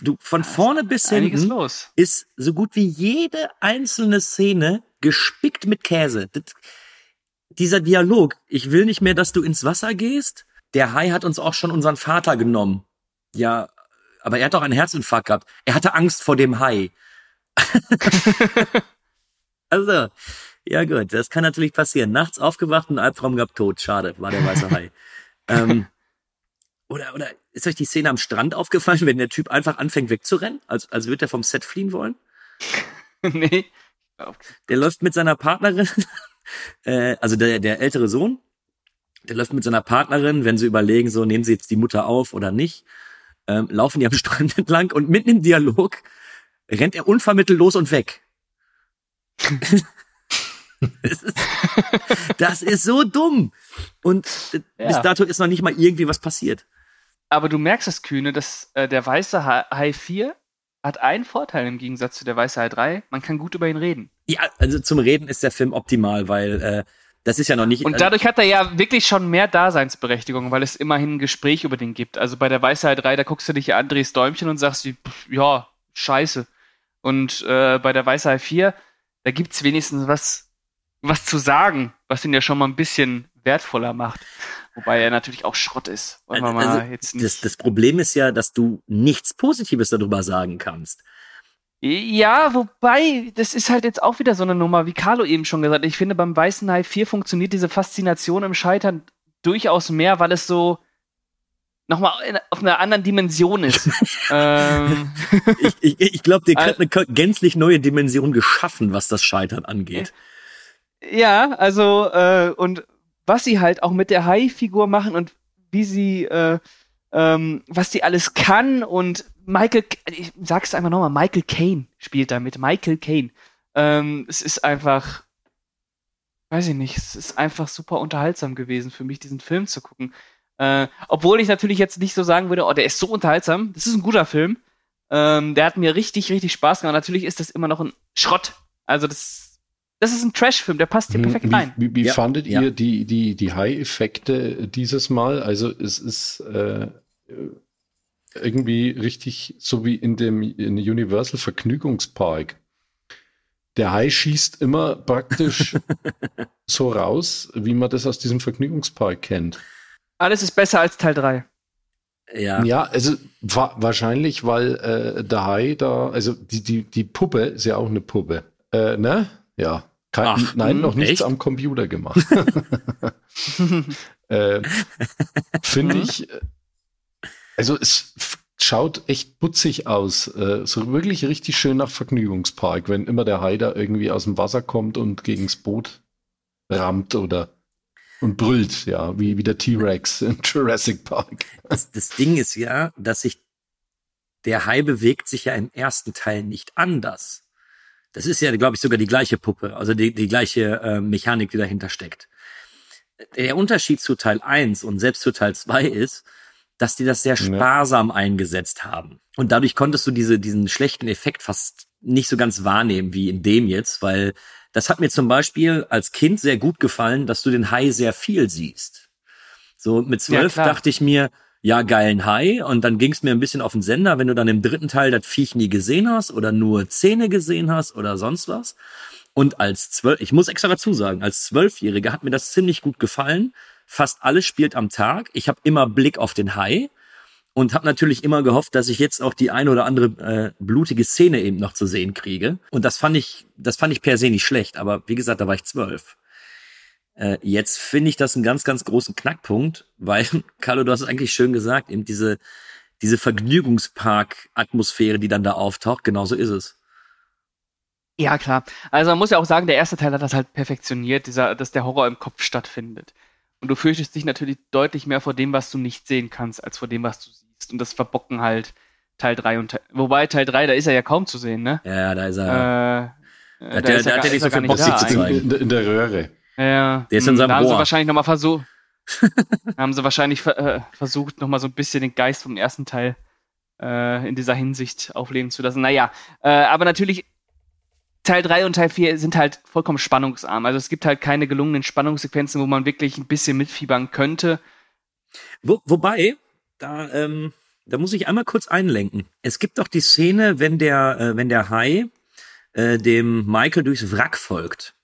du von vorne bis hinten los. ist so gut wie jede einzelne Szene gespickt mit Käse. Das, dieser Dialog, ich will nicht mehr, dass du ins Wasser gehst. Der Hai hat uns auch schon unseren Vater genommen. Ja, aber er hat doch einen Herzinfarkt gehabt. Er hatte Angst vor dem Hai. [LAUGHS] also, ja gut, das kann natürlich passieren. Nachts aufgewacht und Albtraum gehabt, tot. Schade, war der weiße Hai. [LAUGHS] ähm, oder, oder ist euch die Szene am Strand aufgefallen, wenn der Typ einfach anfängt wegzurennen, als, als würde er vom Set fliehen wollen? [LAUGHS] nee. Der läuft mit seiner Partnerin, [LAUGHS] äh, also der, der ältere Sohn, der läuft mit seiner Partnerin, wenn sie überlegen, so nehmen sie jetzt die Mutter auf oder nicht, ähm, laufen die am [LAUGHS] Strand entlang und mitten im Dialog rennt er unvermittelt los und weg. das, ist, das ist so dumm. Und äh, Ja. bis dato ist noch nicht mal irgendwie was passiert. Aber du merkst das Kühne, dass äh, der weiße Ha- Hai 4 hat einen Vorteil im Gegensatz zu der weiße Hai 3. Man kann gut über ihn reden. Ja, also zum Reden ist der Film optimal, weil äh, das ist ja noch nicht. Und dadurch hat er ja wirklich schon mehr Daseinsberechtigung, weil es immerhin ein Gespräch über den gibt. Also bei der Weiße Hai 3, da guckst du dich an Andres Däumchen und sagst, pff, ja, scheiße. Und äh, bei der Weiße Hai 4, da gibt's wenigstens was, was zu sagen, was ihn ja schon mal ein bisschen wertvoller macht. Wobei er natürlich auch Schrott ist. Wollen wir mal Also, jetzt nicht. das, das Problem ist ja, dass du nichts Positives darüber sagen kannst. Ja, wobei, das ist halt jetzt auch wieder so eine Nummer, wie Carlo eben schon gesagt hat. Ich finde, beim Weißen Hai 4 funktioniert diese Faszination im Scheitern durchaus mehr, weil es so nochmal auf einer anderen Dimension ist. [LAUGHS] ähm, Ich, ich, ich glaube, dir hat eine gänzlich neue Dimension geschaffen, was das Scheitern angeht. ja, also, äh, und was sie halt auch mit der Hai-Figur machen und wie sie, äh, ähm, was sie alles kann und Michael, ich sag's einfach nochmal, Michael Caine spielt damit, Michael Caine. Ähm, es ist einfach, weiß ich nicht, es ist einfach super unterhaltsam gewesen für mich, diesen Film zu gucken. Äh, obwohl ich natürlich jetzt nicht so sagen würde, oh, der ist so unterhaltsam, das ist ein guter Film. Ähm, der hat mir richtig, richtig Spaß gemacht. Natürlich ist das immer noch ein Schrott. Also das, das ist ein Trash-Film, der passt hier perfekt Hm, wie, rein. Wie, wie Ja, fandet ja. ihr die, die, die High-Effekte dieses Mal? Also es ist äh, irgendwie richtig so wie in dem in Universal Vergnügungspark. Der Hai schießt immer praktisch [LAUGHS] so raus, wie man das aus diesem Vergnügungspark kennt. Alles ist besser als Teil 3. Ja. Ja, also wa wahrscheinlich, weil äh, der Hai da, also die, die, die Puppe ist ja auch eine Puppe. Äh, ne? Ja. Kein, Ach, nein, hm, noch nichts echt? am Computer gemacht. [LAUGHS] äh, Finde ich, äh, also es schaut echt putzig aus. Äh, so wirklich richtig schön nach Vergnügungspark, wenn immer der Hai da irgendwie aus dem Wasser kommt und gegens Boot rammt oder und brüllt, ja, wie, wie der T-Rex [LAUGHS] in Jurassic Park. Das, das Ding ist ja, dass sich der Hai bewegt sich ja im ersten Teil nicht anders. Das ist ja, glaube ich, sogar die gleiche Puppe, also die, die gleiche äh, Mechanik, die dahinter steckt. Der Unterschied zu Teil 1 und selbst zu Teil 2 ist, dass die das sehr Ja. sparsam eingesetzt haben. Und dadurch konntest du diese, diesen schlechten Effekt fast nicht so ganz wahrnehmen wie in dem jetzt, weil das hat mir zum Beispiel als Kind sehr gut gefallen, dass du den Hai sehr viel siehst. So mit zwölf klar. dachte ich mir, ja, geilen Hai. Und dann ging es mir ein bisschen auf den Sender, wenn du dann im dritten Teil das Viech nie gesehen hast oder nur Zähne gesehen hast oder sonst was. Und als zwölf, ich muss extra dazu sagen, als Zwölfjähriger hat mir das ziemlich gut gefallen. Fast alles spielt am Tag. Ich habe immer Blick auf den Hai und habe natürlich immer gehofft, dass ich jetzt auch die eine oder andere äh, blutige Szene eben noch zu sehen kriege. Und das fand ich, das fand ich per se nicht schlecht. Aber wie gesagt, da war ich zwölf. Äh, jetzt finde ich das einen ganz, ganz großen Knackpunkt, weil, [LAUGHS] Carlo, du hast es eigentlich schön gesagt, eben diese, diese Vergnügungspark-Atmosphäre, die dann da auftaucht, genauso ist es. Ja, klar. Also man muss ja auch sagen, der erste Teil hat das halt perfektioniert, dieser, dass der Horror im Kopf stattfindet. Und du fürchtest dich natürlich deutlich mehr vor dem, was du nicht sehen kannst, als vor dem, was du siehst. Und das verbocken halt Teil 3 und Teil, wobei Teil 3, da ist er ja kaum zu sehen, ne? Ja, da ist er. Äh, hat da der- ist da er hat gar- er nicht so viel Bock, sich da zu zeigen. In, in der Röhre. Ja, Der ist in mh, seinem da haben sie wahrscheinlich nochmal versucht, [LAUGHS] haben sie wahrscheinlich ver äh, versucht, nochmal so ein bisschen den Geist vom ersten Teil äh, in dieser Hinsicht aufleben zu lassen. Naja, äh, aber natürlich, Teil 3 und Teil 4 sind halt vollkommen spannungsarm. Also es gibt halt keine gelungenen Spannungssequenzen, wo man wirklich ein bisschen mitfiebern könnte. Wo, wobei, da, ähm, da muss ich einmal kurz einlenken. Es gibt doch die Szene, wenn der, äh, wenn der Hai äh, dem Michael durchs Wrack folgt.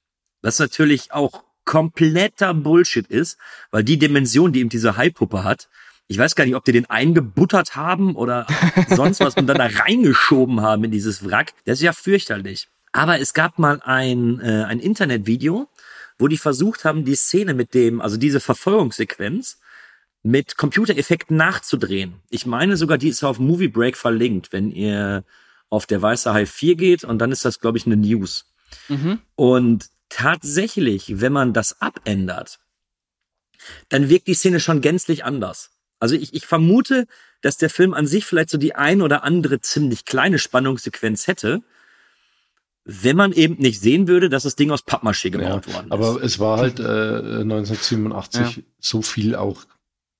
Was natürlich auch kompletter Bullshit ist, weil die Dimension, die eben diese Hai-Puppe hat, ich weiß gar nicht, ob die den eingebuttert haben oder [LAUGHS] sonst was und dann da reingeschoben haben in dieses Wrack. Das ist ja fürchterlich. Aber es gab mal ein, äh, ein Internetvideo, wo die versucht haben, die Szene mit dem, also diese Verfolgungssequenz, mit Computereffekten nachzudrehen. Ich meine sogar, die ist auf Movie Break verlinkt, wenn ihr auf der Weiße Hai 4 geht und dann ist das, glaube ich, eine News. Mhm. Und tatsächlich, wenn man das abändert, dann wirkt die Szene schon gänzlich anders. Also ich, ich vermute, dass der Film an sich vielleicht so die ein oder andere ziemlich kleine Spannungssequenz hätte, wenn man eben nicht sehen würde, dass das Ding aus Pappmaché gebaut worden ist. Aber es war halt äh, 1987 Ja. so viel auch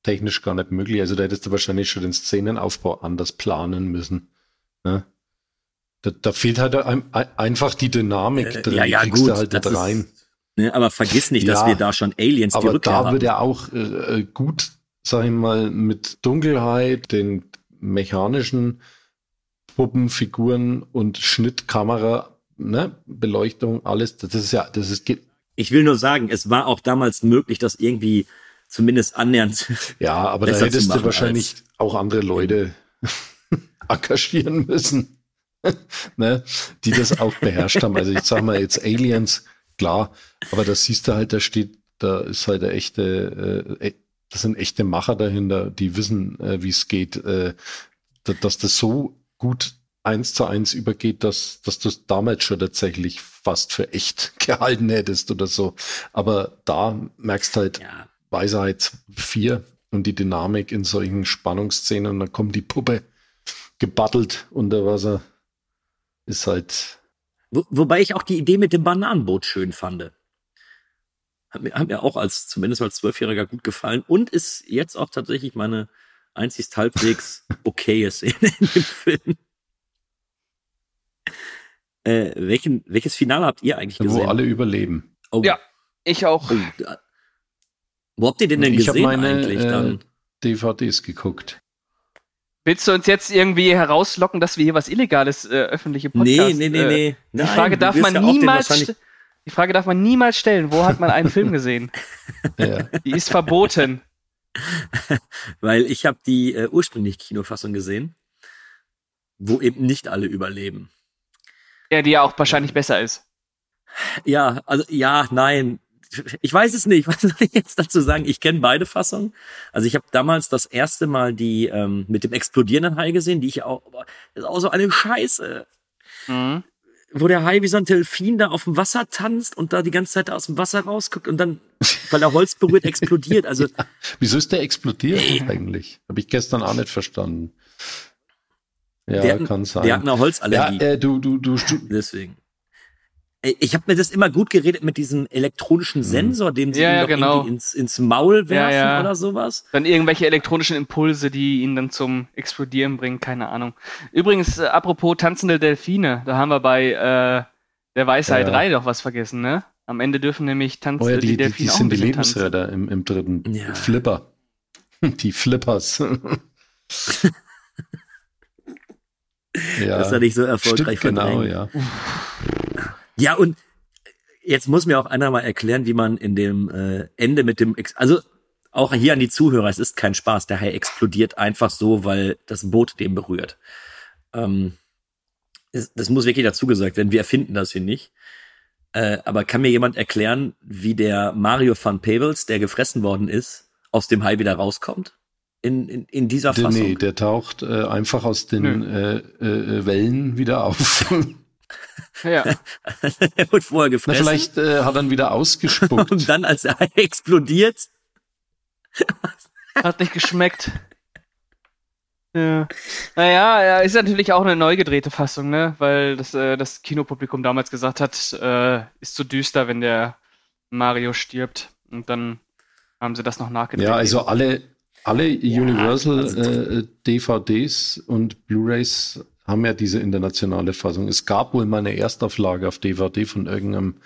technisch gar nicht möglich. Also da hättest du wahrscheinlich schon den Szenenaufbau anders planen müssen. Ne? Da, da fehlt halt ein, ein, einfach die Dynamik Äh, drin. ja, ja, die gut, du halt das ist- rein. Ne, aber vergiss nicht, dass Ja, wir da schon Aliens die Aber Rückkehr da haben. wird er auch äh, äh, gut, sag ich mal, mit Dunkelheit, den mechanischen Puppenfiguren und Schnittkamera, ne, Beleuchtung, alles, das ist ja, das ist, Ich will nur sagen, es war auch damals möglich, das irgendwie zumindest annähernd. ja, aber da hättest du wahrscheinlich auch andere Leute [LAUGHS] engagieren müssen, [LAUGHS] ne, die das auch beherrscht haben. Also ich sag mal jetzt Aliens, klar, aber da siehst du halt, da steht, da ist halt der echte, äh, das sind echte Macher dahinter, die wissen, äh, wie es geht, äh, da- dass das so gut eins zu eins übergeht, dass, dass du es damals schon tatsächlich fast für echt [LAUGHS] gehalten hättest oder so. Aber da merkst halt Ja, Weisheit 4 und die Dynamik in solchen Spannungsszenen und dann kommt die Puppe gebattelt unter Wasser. Ist halt, Wo, wobei ich auch die Idee mit dem Bananenboot schön fand. Hat mir, hat mir auch als, zumindest als Zwölfjähriger gut gefallen und ist jetzt auch tatsächlich meine einzigst halbwegs [LAUGHS] okaye Szene in dem Film. Äh, welchen, welches Finale habt ihr eigentlich wo gesehen? alle überleben. oh, Ja, ich auch. oh, wo habt ihr den denn ich gesehen meine eigentlich äh, dann? DVDs geguckt. Willst du uns jetzt irgendwie herauslocken, dass wir hier was Illegales äh, öffentliche Podcast... Nee, nee, nee, äh, nee. Die Frage darf man ja niemals... Die Frage darf man niemals stellen. Wo hat man einen Film gesehen? [LAUGHS] Ja. Die ist verboten. [LAUGHS] Weil ich habe die äh, ursprüngliche Kinofassung gesehen, wo eben nicht alle überleben. Ja, die ja auch wahrscheinlich besser ist. Ja, also ja, nein. [LAUGHS] Ich weiß es nicht. [LAUGHS] Was soll ich jetzt dazu sagen? Ich kenne beide Fassungen. Also ich habe damals das erste Mal die ähm, mit dem explodierenden Hai gesehen, die ich auch, aber das ist auch so eine Scheiße. Mhm. Wo der Hai wie so ein Delfin da auf dem Wasser tanzt und da die ganze Zeit aus dem Wasser rausguckt und dann, weil er Holz berührt, explodiert. Also [LAUGHS] Wieso ist der explodiert eigentlich? Habe ich gestern auch nicht verstanden. Ja, der, kann sein. der hat eine ja, Holzallergie. äh, du, du, du, du, Deswegen. Ey, Ich habe mir das immer gut geredet mit diesem elektronischen Sensor, den sie Ja, ja, doch genau. irgendwie ins, ins Maul werfen ja. oder sowas. Dann irgendwelche elektronischen Impulse, die ihn dann zum Explodieren bringen, keine Ahnung. Übrigens, äh, apropos tanzende Delfine, da haben wir bei äh, der Weisheit Ja. 3 doch was vergessen, ne? Am Ende dürfen nämlich tanzen oh ja, die, die, die, Delfine die auch ein sind die. Lebensretter im, im dritten. Ja. Flipper. [LAUGHS] Die Flippers. [LAUGHS] [LAUGHS] ja, dass er nicht so erfolgreich stimmt, genau, verdrängt. ja. Ja, und jetzt muss mir auch einer mal erklären, wie man in dem äh, Ende mit dem, Ex also auch hier an die Zuhörer, es ist kein Spaß, der Hai explodiert einfach so, weil das Boot den berührt. Ähm, es, das muss wirklich dazu gesagt werden, wir erfinden das hier nicht. Äh, aber kann mir jemand erklären, wie der Mario van Peebles, der gefressen worden ist, aus dem Hai wieder rauskommt? In, in, in dieser Fassung? nee, der taucht äh, einfach aus den äh, äh, Wellen wieder auf. [LAUGHS] Ja, er [LAUGHS] wird vorher Na, gefressen. vielleicht äh, hat er ihn wieder ausgespuckt. [LAUGHS] und dann, als Hai [LAUGHS] explodiert, hat nicht geschmeckt. Ja. Naja, ja, ist natürlich auch eine neu gedrehte Fassung, ne? Weil das, äh, das Kinopublikum damals gesagt hat, äh, ist zu düster, wenn der Mario stirbt. Und dann haben sie das noch nachgedreht. Ja, also alle, alle Universal also- äh, DVDs und Blu-rays haben ja diese internationale Fassung. Es gab wohl mal eine Erstauflage auf DVD von irgendeinem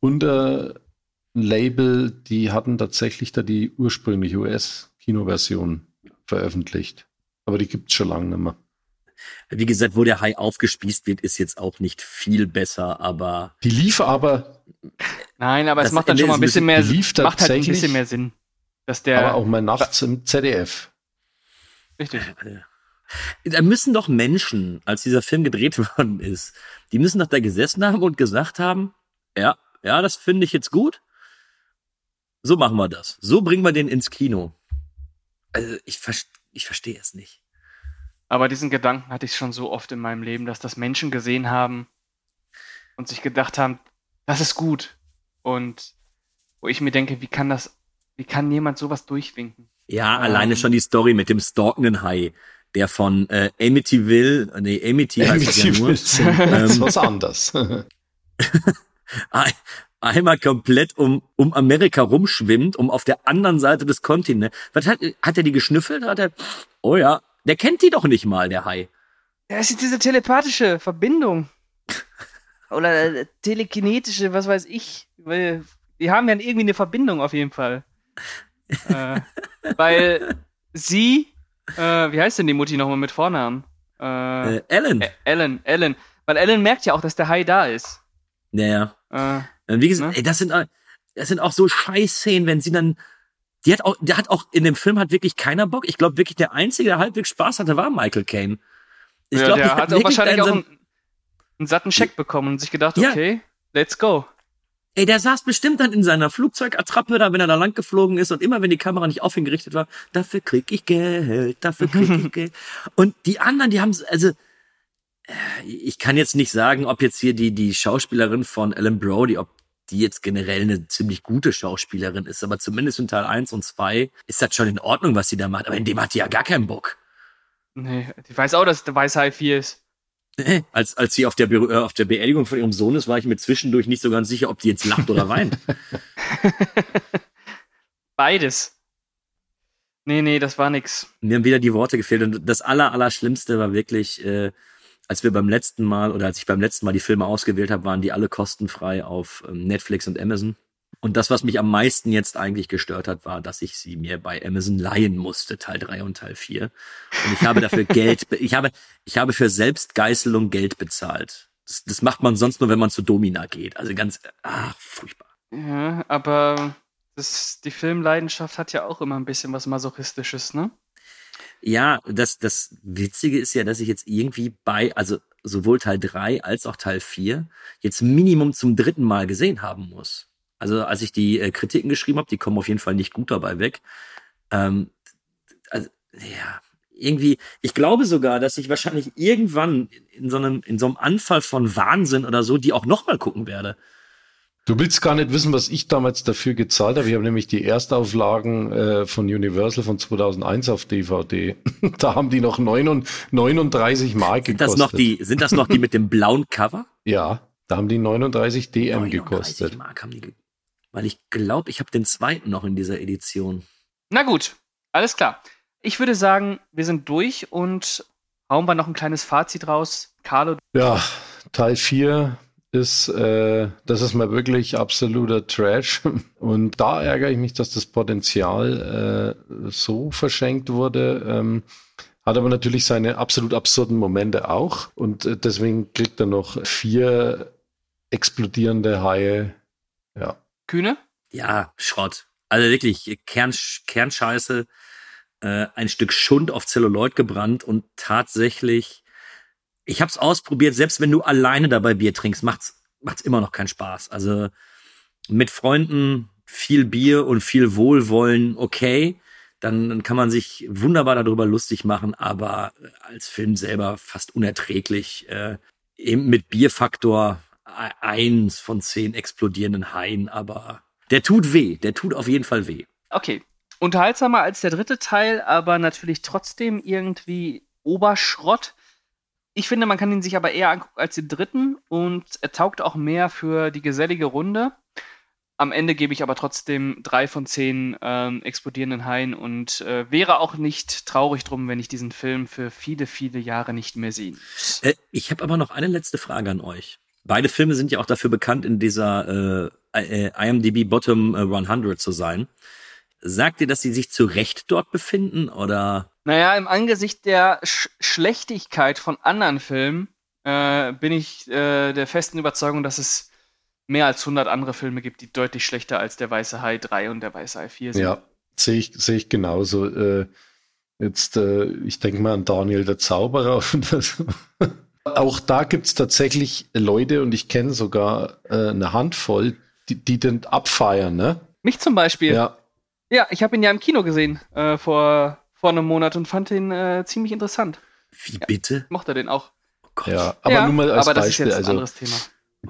Unterlabel, die hatten tatsächlich da die ursprüngliche US-Kinoversion veröffentlicht. Aber die gibt's schon lange nicht mehr. Wie gesagt, wo der Hai aufgespießt wird, ist jetzt auch nicht viel besser, aber Die lief aber, Nein, aber es macht dann schon mal ein bisschen mehr lief macht halt ein bisschen mehr Sinn. Dass der. aber auch mal nachts im ZDF. richtig. Da müssen doch Menschen, als dieser Film gedreht [LAUGHS] worden ist, die müssen doch da gesessen haben und gesagt haben, ja, ja, das finde ich jetzt gut. So machen wir das. So bringen wir den ins Kino. Also ich, ich verstehe es nicht. Aber diesen Gedanken hatte ich schon so oft in meinem Leben, dass das Menschen gesehen haben und sich gedacht haben, das ist gut. Und wo ich mir denke, wie kann das, wie kann jemand sowas durchwinken? Ja, Ähm. alleine schon die Story mit dem stalkenden Hai, der von äh, Amityville, äh, nee, Amity heißt es ja nur, [LAUGHS] das ist was anderes. [LAUGHS] ein- einmal komplett um, um Amerika rumschwimmt, um auf der anderen Seite des Kontinents. Was hat, hat er die geschnüffelt? Hat er, oh ja, der kennt die doch nicht mal, der Hai. Ja, es ist diese telepathische Verbindung. [LAUGHS] Oder äh, telekinetische, was weiß ich. Weil die haben ja irgendwie eine Verbindung auf jeden Fall. äh, weil sie, äh, wie heißt denn die Mutti nochmal mit Vornamen? Äh, Äh, Alan. Ä- Ellen, Ellen. Weil Ellen merkt ja auch, dass der Hai da ist. Naja. Äh, Und wie gesagt, Ne? ey, das sind, äh, das sind auch so Scheißszenen, wenn sie dann, die hat auch, der hat auch, in dem Film hat wirklich keiner Bock. Ich glaube wirklich, der Einzige, der halbwegs Spaß hatte, war Michael Caine. Ich ja, glaube, der hat auch wahrscheinlich auch einen, einen satten Scheck bekommen und sich gedacht, Ja. okay, let's go. Ey, der saß bestimmt dann in seiner Flugzeugattrappe da, wenn er da lang geflogen ist und immer, wenn die Kamera nicht auf ihn gerichtet war, dafür krieg ich Geld, dafür krieg ich [LAUGHS] Geld. Und die anderen, die haben, also, äh, ich kann jetzt nicht sagen, ob jetzt hier die, die Schauspielerin von Ellen Brody, ob die jetzt generell eine ziemlich gute Schauspielerin ist, aber zumindest in Teil 1 und 2 ist das schon in Ordnung, was sie da macht, aber in dem hat die ja gar keinen Bock. Nee, ich weiß auch, dass der Weißhai 4 ist. [LAUGHS] Als, als sie auf der, Be äh, auf der Beerdigung von ihrem Sohn ist, war ich mir zwischendurch nicht so ganz sicher, ob die jetzt lacht oder weint. [LAUGHS] Beides. Nee, nee, das war nix. Mir haben wieder die Worte gefehlt. Und das aller, aller Schlimmste war wirklich, äh, als wir beim letzten Mal oder als ich beim letzten Mal die Filme ausgewählt habe, waren die alle kostenfrei auf ähm, Netflix und Amazon. Und das, was mich am meisten jetzt eigentlich gestört hat, war, dass ich sie mir bei Amazon leihen musste, Teil 3 und Teil 4. Und ich habe dafür [LAUGHS] Geld, ich habe, ich habe für Selbstgeißelung Geld bezahlt. Das, das macht man sonst nur, wenn man zu Domina geht. Also ganz, ah, furchtbar. Ja, aber das, die Filmleidenschaft hat ja auch immer ein bisschen was Masochistisches, ne? Ja, das, das Witzige ist ja, dass ich jetzt irgendwie bei, also sowohl Teil 3 als auch Teil 4 jetzt Minimum zum dritten Mal gesehen haben muss. Also als ich die äh, Kritiken geschrieben habe, die kommen auf jeden Fall nicht gut dabei weg. Ähm, also, ja, irgendwie, ich glaube sogar, dass ich wahrscheinlich irgendwann in so einem, in so einem Anfall von Wahnsinn oder so, die auch nochmal gucken werde. Du willst gar nicht wissen, was ich damals dafür gezahlt habe. Ich habe nämlich die Erstauflagen äh, von Universal von 2001 auf DVD. [LAUGHS] da haben die noch 39 Mark Sind gekostet. das noch die, sind das noch die mit dem blauen Cover? [LAUGHS] Ja, da haben die 39 DM 39 gekostet. Mark haben die, ge- weil ich glaube, ich habe den zweiten noch in dieser Edition. Na gut, alles klar. Ich würde sagen, wir sind durch und hauen wir noch ein kleines Fazit raus. Carlo, Ja, Teil 4 ist, äh, das ist mal wirklich absoluter Trash. [LAUGHS] Und da ärgere ich mich, dass das Potenzial äh, so verschenkt wurde. Ähm, hat aber natürlich seine absolut absurden Momente auch. Und äh, deswegen kriegt er noch vier explodierende Haie. Ja. Kühne? Ja, Schrott. Also wirklich Kern, Kernscheiße, äh, ein Stück Schund auf Zelluloid gebrannt und tatsächlich, ich habe es ausprobiert, selbst wenn du alleine dabei Bier trinkst, macht's macht's immer noch keinen Spaß. Also mit Freunden viel Bier und viel Wohlwollen, okay, dann, dann kann man sich wunderbar darüber lustig machen, aber als Film selber fast unerträglich. Äh, eben mit Bierfaktor eins von zehn explodierenden Haien, aber der tut weh, der tut auf jeden Fall weh. Okay. Unterhaltsamer als der dritte Teil, aber natürlich trotzdem irgendwie Oberschrott. Ich finde, man kann ihn sich aber eher angucken als den dritten und er taugt auch mehr für die gesellige Runde. Am Ende gebe ich aber trotzdem drei von zehn ähm, explodierenden Haien und äh, wäre auch nicht traurig drum, wenn ich diesen Film für viele, viele Jahre nicht mehr sehen muss. Äh, ich habe aber noch eine letzte Frage an euch. Beide Filme sind ja auch dafür bekannt, in dieser äh, äh, IMDb Bottom äh, 100 zu sein. Sagt ihr, dass sie sich zu Recht dort befinden oder? Naja, im Angesicht der Sch Schlechtigkeit von anderen Filmen äh, bin ich äh, der festen Überzeugung, dass es mehr als 100 andere Filme gibt, die deutlich schlechter als Der Weiße Hai 3 und Der Weiße Hai 4 sind. Ja, sehe ich, sehe ich genauso. Äh, jetzt, äh, ich denke mal an Daniel der Zauberer. [LAUGHS] Und das, auch da gibt es tatsächlich Leute, und ich kenne sogar äh, eine Handvoll, die, die den abfeiern, ne? Mich zum Beispiel. Ja, Ja, ich habe ihn ja im Kino gesehen äh, vor, vor einem Monat und fand ihn äh, ziemlich interessant. Wie bitte? Mochte den auch. Oh Gott. ja. Aber ja, nur mal als aber das Beispiel. ist jetzt ein also anderes Thema.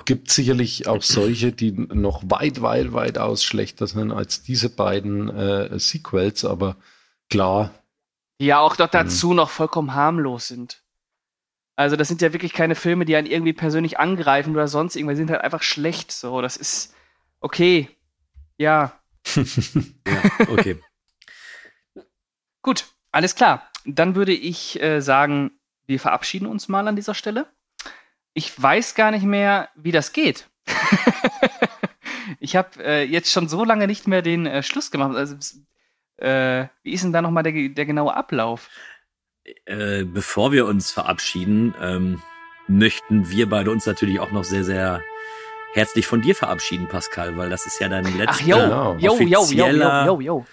gibt sicherlich auch solche, die noch weit, weit, weit aus schlechter sind als diese beiden äh, Sequels, aber klar, Die ja auch Mhm. noch dazu noch vollkommen harmlos sind. Also das sind ja wirklich keine Filme, die einen irgendwie persönlich angreifen oder sonst irgendwas. Die sind halt einfach schlecht. So, das ist okay. Ja, [LAUGHS] Ja, okay. [LAUGHS] gut, alles klar. Dann würde ich äh, sagen, wir verabschieden uns mal an dieser Stelle. Ich weiß gar nicht mehr, wie das geht. [LAUGHS] ich habe äh, jetzt schon so lange nicht mehr den äh, Schluss gemacht. Also, äh, wie ist denn da nochmal der, der genaue Ablauf? Äh, bevor wir uns verabschieden, ähm, möchten wir beide uns natürlich auch noch sehr, sehr herzlich von dir verabschieden, Pascal, weil das ist ja dein letzter Ach, yo, yo, yo, yo, yo, yo, yo.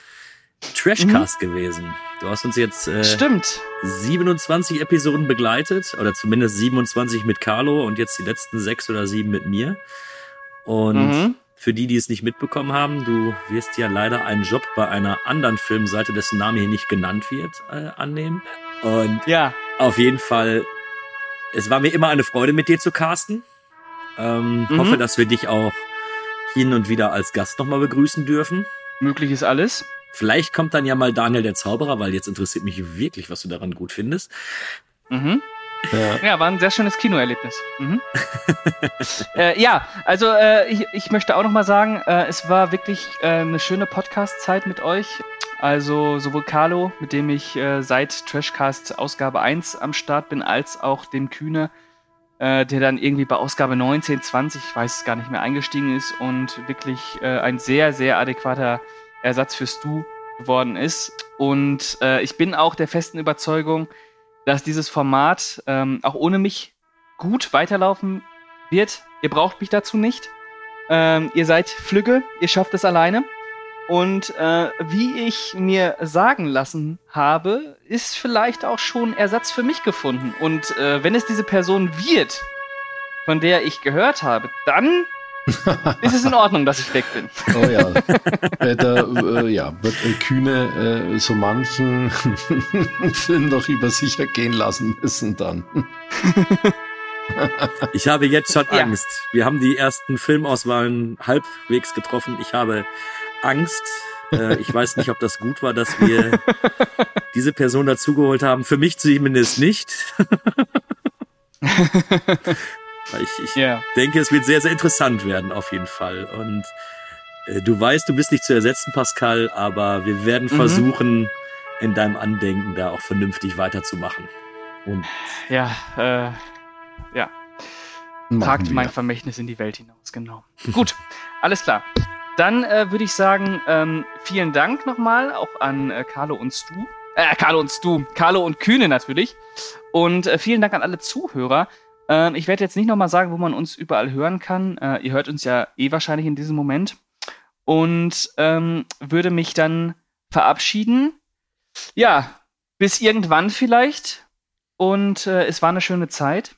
Trashcast gewesen. Du hast uns jetzt äh, Stimmt. 27 Episoden begleitet, oder zumindest 27 mit Carlo und jetzt die letzten sechs oder sieben mit mir. Und Mhm. für die, die es nicht mitbekommen haben, du wirst ja leider einen Job bei einer anderen Filmseite, dessen Name hier nicht genannt wird, äh, annehmen. Und Ja, auf jeden Fall, es war mir immer eine Freude, mit dir zu casten. Ähm, Mhm. Hoffe, dass wir dich auch hin und wieder als Gast nochmal begrüßen dürfen. möglich ist alles. Vielleicht kommt dann ja mal Daniel der Zauberer, weil jetzt interessiert mich wirklich, was du daran gut findest. Mhm. ja. Ja, war ein sehr schönes Kinoerlebnis. Mhm. [LAUGHS] äh, ja, also äh, ich, ich möchte auch noch mal sagen, äh, es war wirklich äh, eine schöne Podcast-Zeit mit euch. Also sowohl Carlo, mit dem ich äh, seit Trashcast Ausgabe 1 am Start bin, als auch dem Kühne, äh, der dann irgendwie bei Ausgabe 19, 20, ich weiß es gar nicht mehr, eingestiegen ist und wirklich äh, ein sehr, sehr adäquater Ersatz für Stu geworden ist. Und äh, ich bin auch der festen Überzeugung, dass dieses Format ähm, auch ohne mich gut weiterlaufen wird. Ihr braucht mich dazu nicht. Ähm, ihr seid Flügge, ihr schafft es alleine. Und äh, wie ich mir sagen lassen habe, ist vielleicht auch schon Ersatz für mich gefunden. Und äh, wenn es diese Person wird, von der ich gehört habe, dann [LAUGHS] ist es in Ordnung, dass ich weg bin. Oh ja. äh, da äh, ja, wird äh, Kühne äh, so manchen [LAUGHS] Film noch über sich ergehen lassen müssen dann. [LAUGHS] Ich habe jetzt schon Ja. Angst. Wir haben die ersten Filmauswahlen halbwegs getroffen. Ich habe Angst. Äh, Ich weiß nicht, ob das gut war, dass wir [LAUGHS] diese Person dazugeholt haben. Für mich zumindest nicht. [LAUGHS] Ich, ich Ja. denke, es wird sehr, sehr interessant werden, auf jeden Fall. Und äh, du weißt, du bist nicht zu ersetzen, Pascal, aber wir werden Mhm. versuchen, in deinem Andenken da auch vernünftig weiterzumachen. Und Ja, äh, ja. Tragt wir. mein Vermächtnis in die Welt hinaus, genau. Gut, alles klar. Dann äh, würde ich sagen, ähm, vielen Dank nochmal auch an äh, Carlo und Stu. Äh, Carlo und Stu. Carlo und Kühne natürlich. Und äh, vielen Dank an alle Zuhörer. Ähm, ich werde jetzt nicht nochmal sagen, wo man uns überall hören kann. Äh, ihr hört uns ja eh wahrscheinlich in diesem Moment. Und ähm, würde mich dann verabschieden. Ja, bis irgendwann vielleicht. Und äh, es war eine schöne Zeit.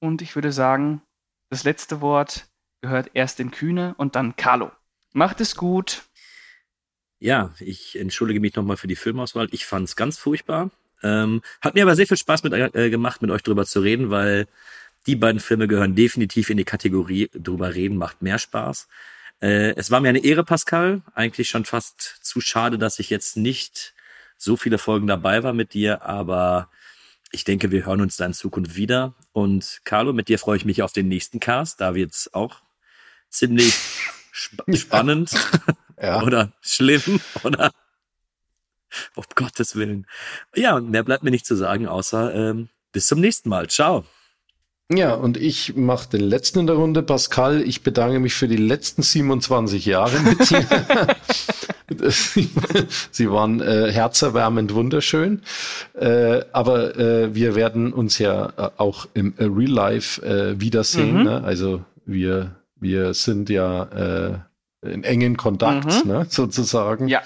Und ich würde sagen, das letzte Wort gehört erst dem Kühne und dann Carlo. Macht es gut. Ja, ich entschuldige mich nochmal für die Filmauswahl. Ich fand's ganz furchtbar. Ähm, hat mir aber sehr viel Spaß mit, äh, gemacht, mit euch drüber zu reden, weil die beiden Filme gehören definitiv in die Kategorie drüber reden macht mehr Spaß. Äh, es war mir eine Ehre, Pascal. Eigentlich schon fast zu schade, dass ich jetzt nicht so viele Folgen dabei war mit dir, aber ich denke, wir hören uns da in Zukunft wieder. Und Carlo, mit dir freue ich mich auf den nächsten Cast. Da wird's auch ziemlich sp spannend [LAUGHS] Ja. oder schlimm oder um Gottes Willen. Ja, und mehr bleibt mir nicht zu sagen, außer ähm, bis zum nächsten Mal. Ciao. Ja, und ich mache den letzten in der Runde. Pascal, ich bedanke mich für die letzten 27 Jahre mit dir. [LAUGHS] Sie waren äh, herzerwärmend wunderschön. Äh, aber äh, wir werden uns ja äh, auch im äh, Real Life äh, wiedersehen. Mhm. Ne? Also wir, wir sind ja äh, in engen Kontakt, Mhm. ne? [LAUGHS] sozusagen. Ja.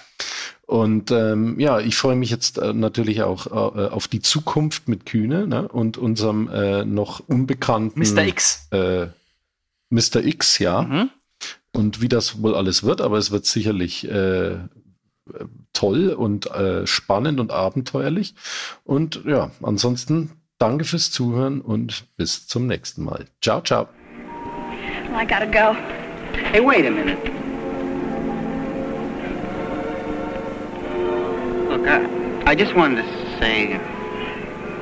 Und ähm, ja, ich freue mich jetzt äh, natürlich auch äh, auf die Zukunft mit Kühne ne? und unserem äh, noch unbekannten Mr. X. Äh, Mr. X, ja. Mhm. Und wie das wohl alles wird, aber es wird sicherlich äh, toll und äh, spannend und abenteuerlich. Und ja, ansonsten danke fürs Zuhören und bis zum nächsten Mal. Ciao, ciao. I gotta go. Hey, wait a minute. Look, I, I just wanted to say,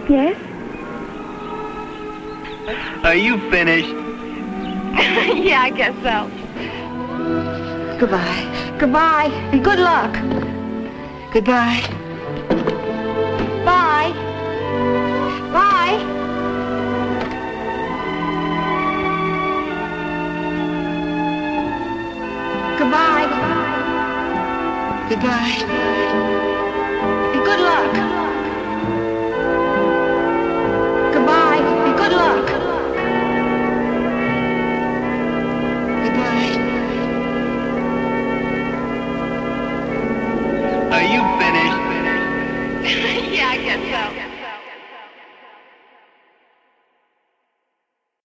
Yes? are you finished? [LAUGHS] yeah, I guess so. Goodbye. Goodbye. And good luck. Goodbye. Bye. Bye. Goodbye. Goodbye. And good luck.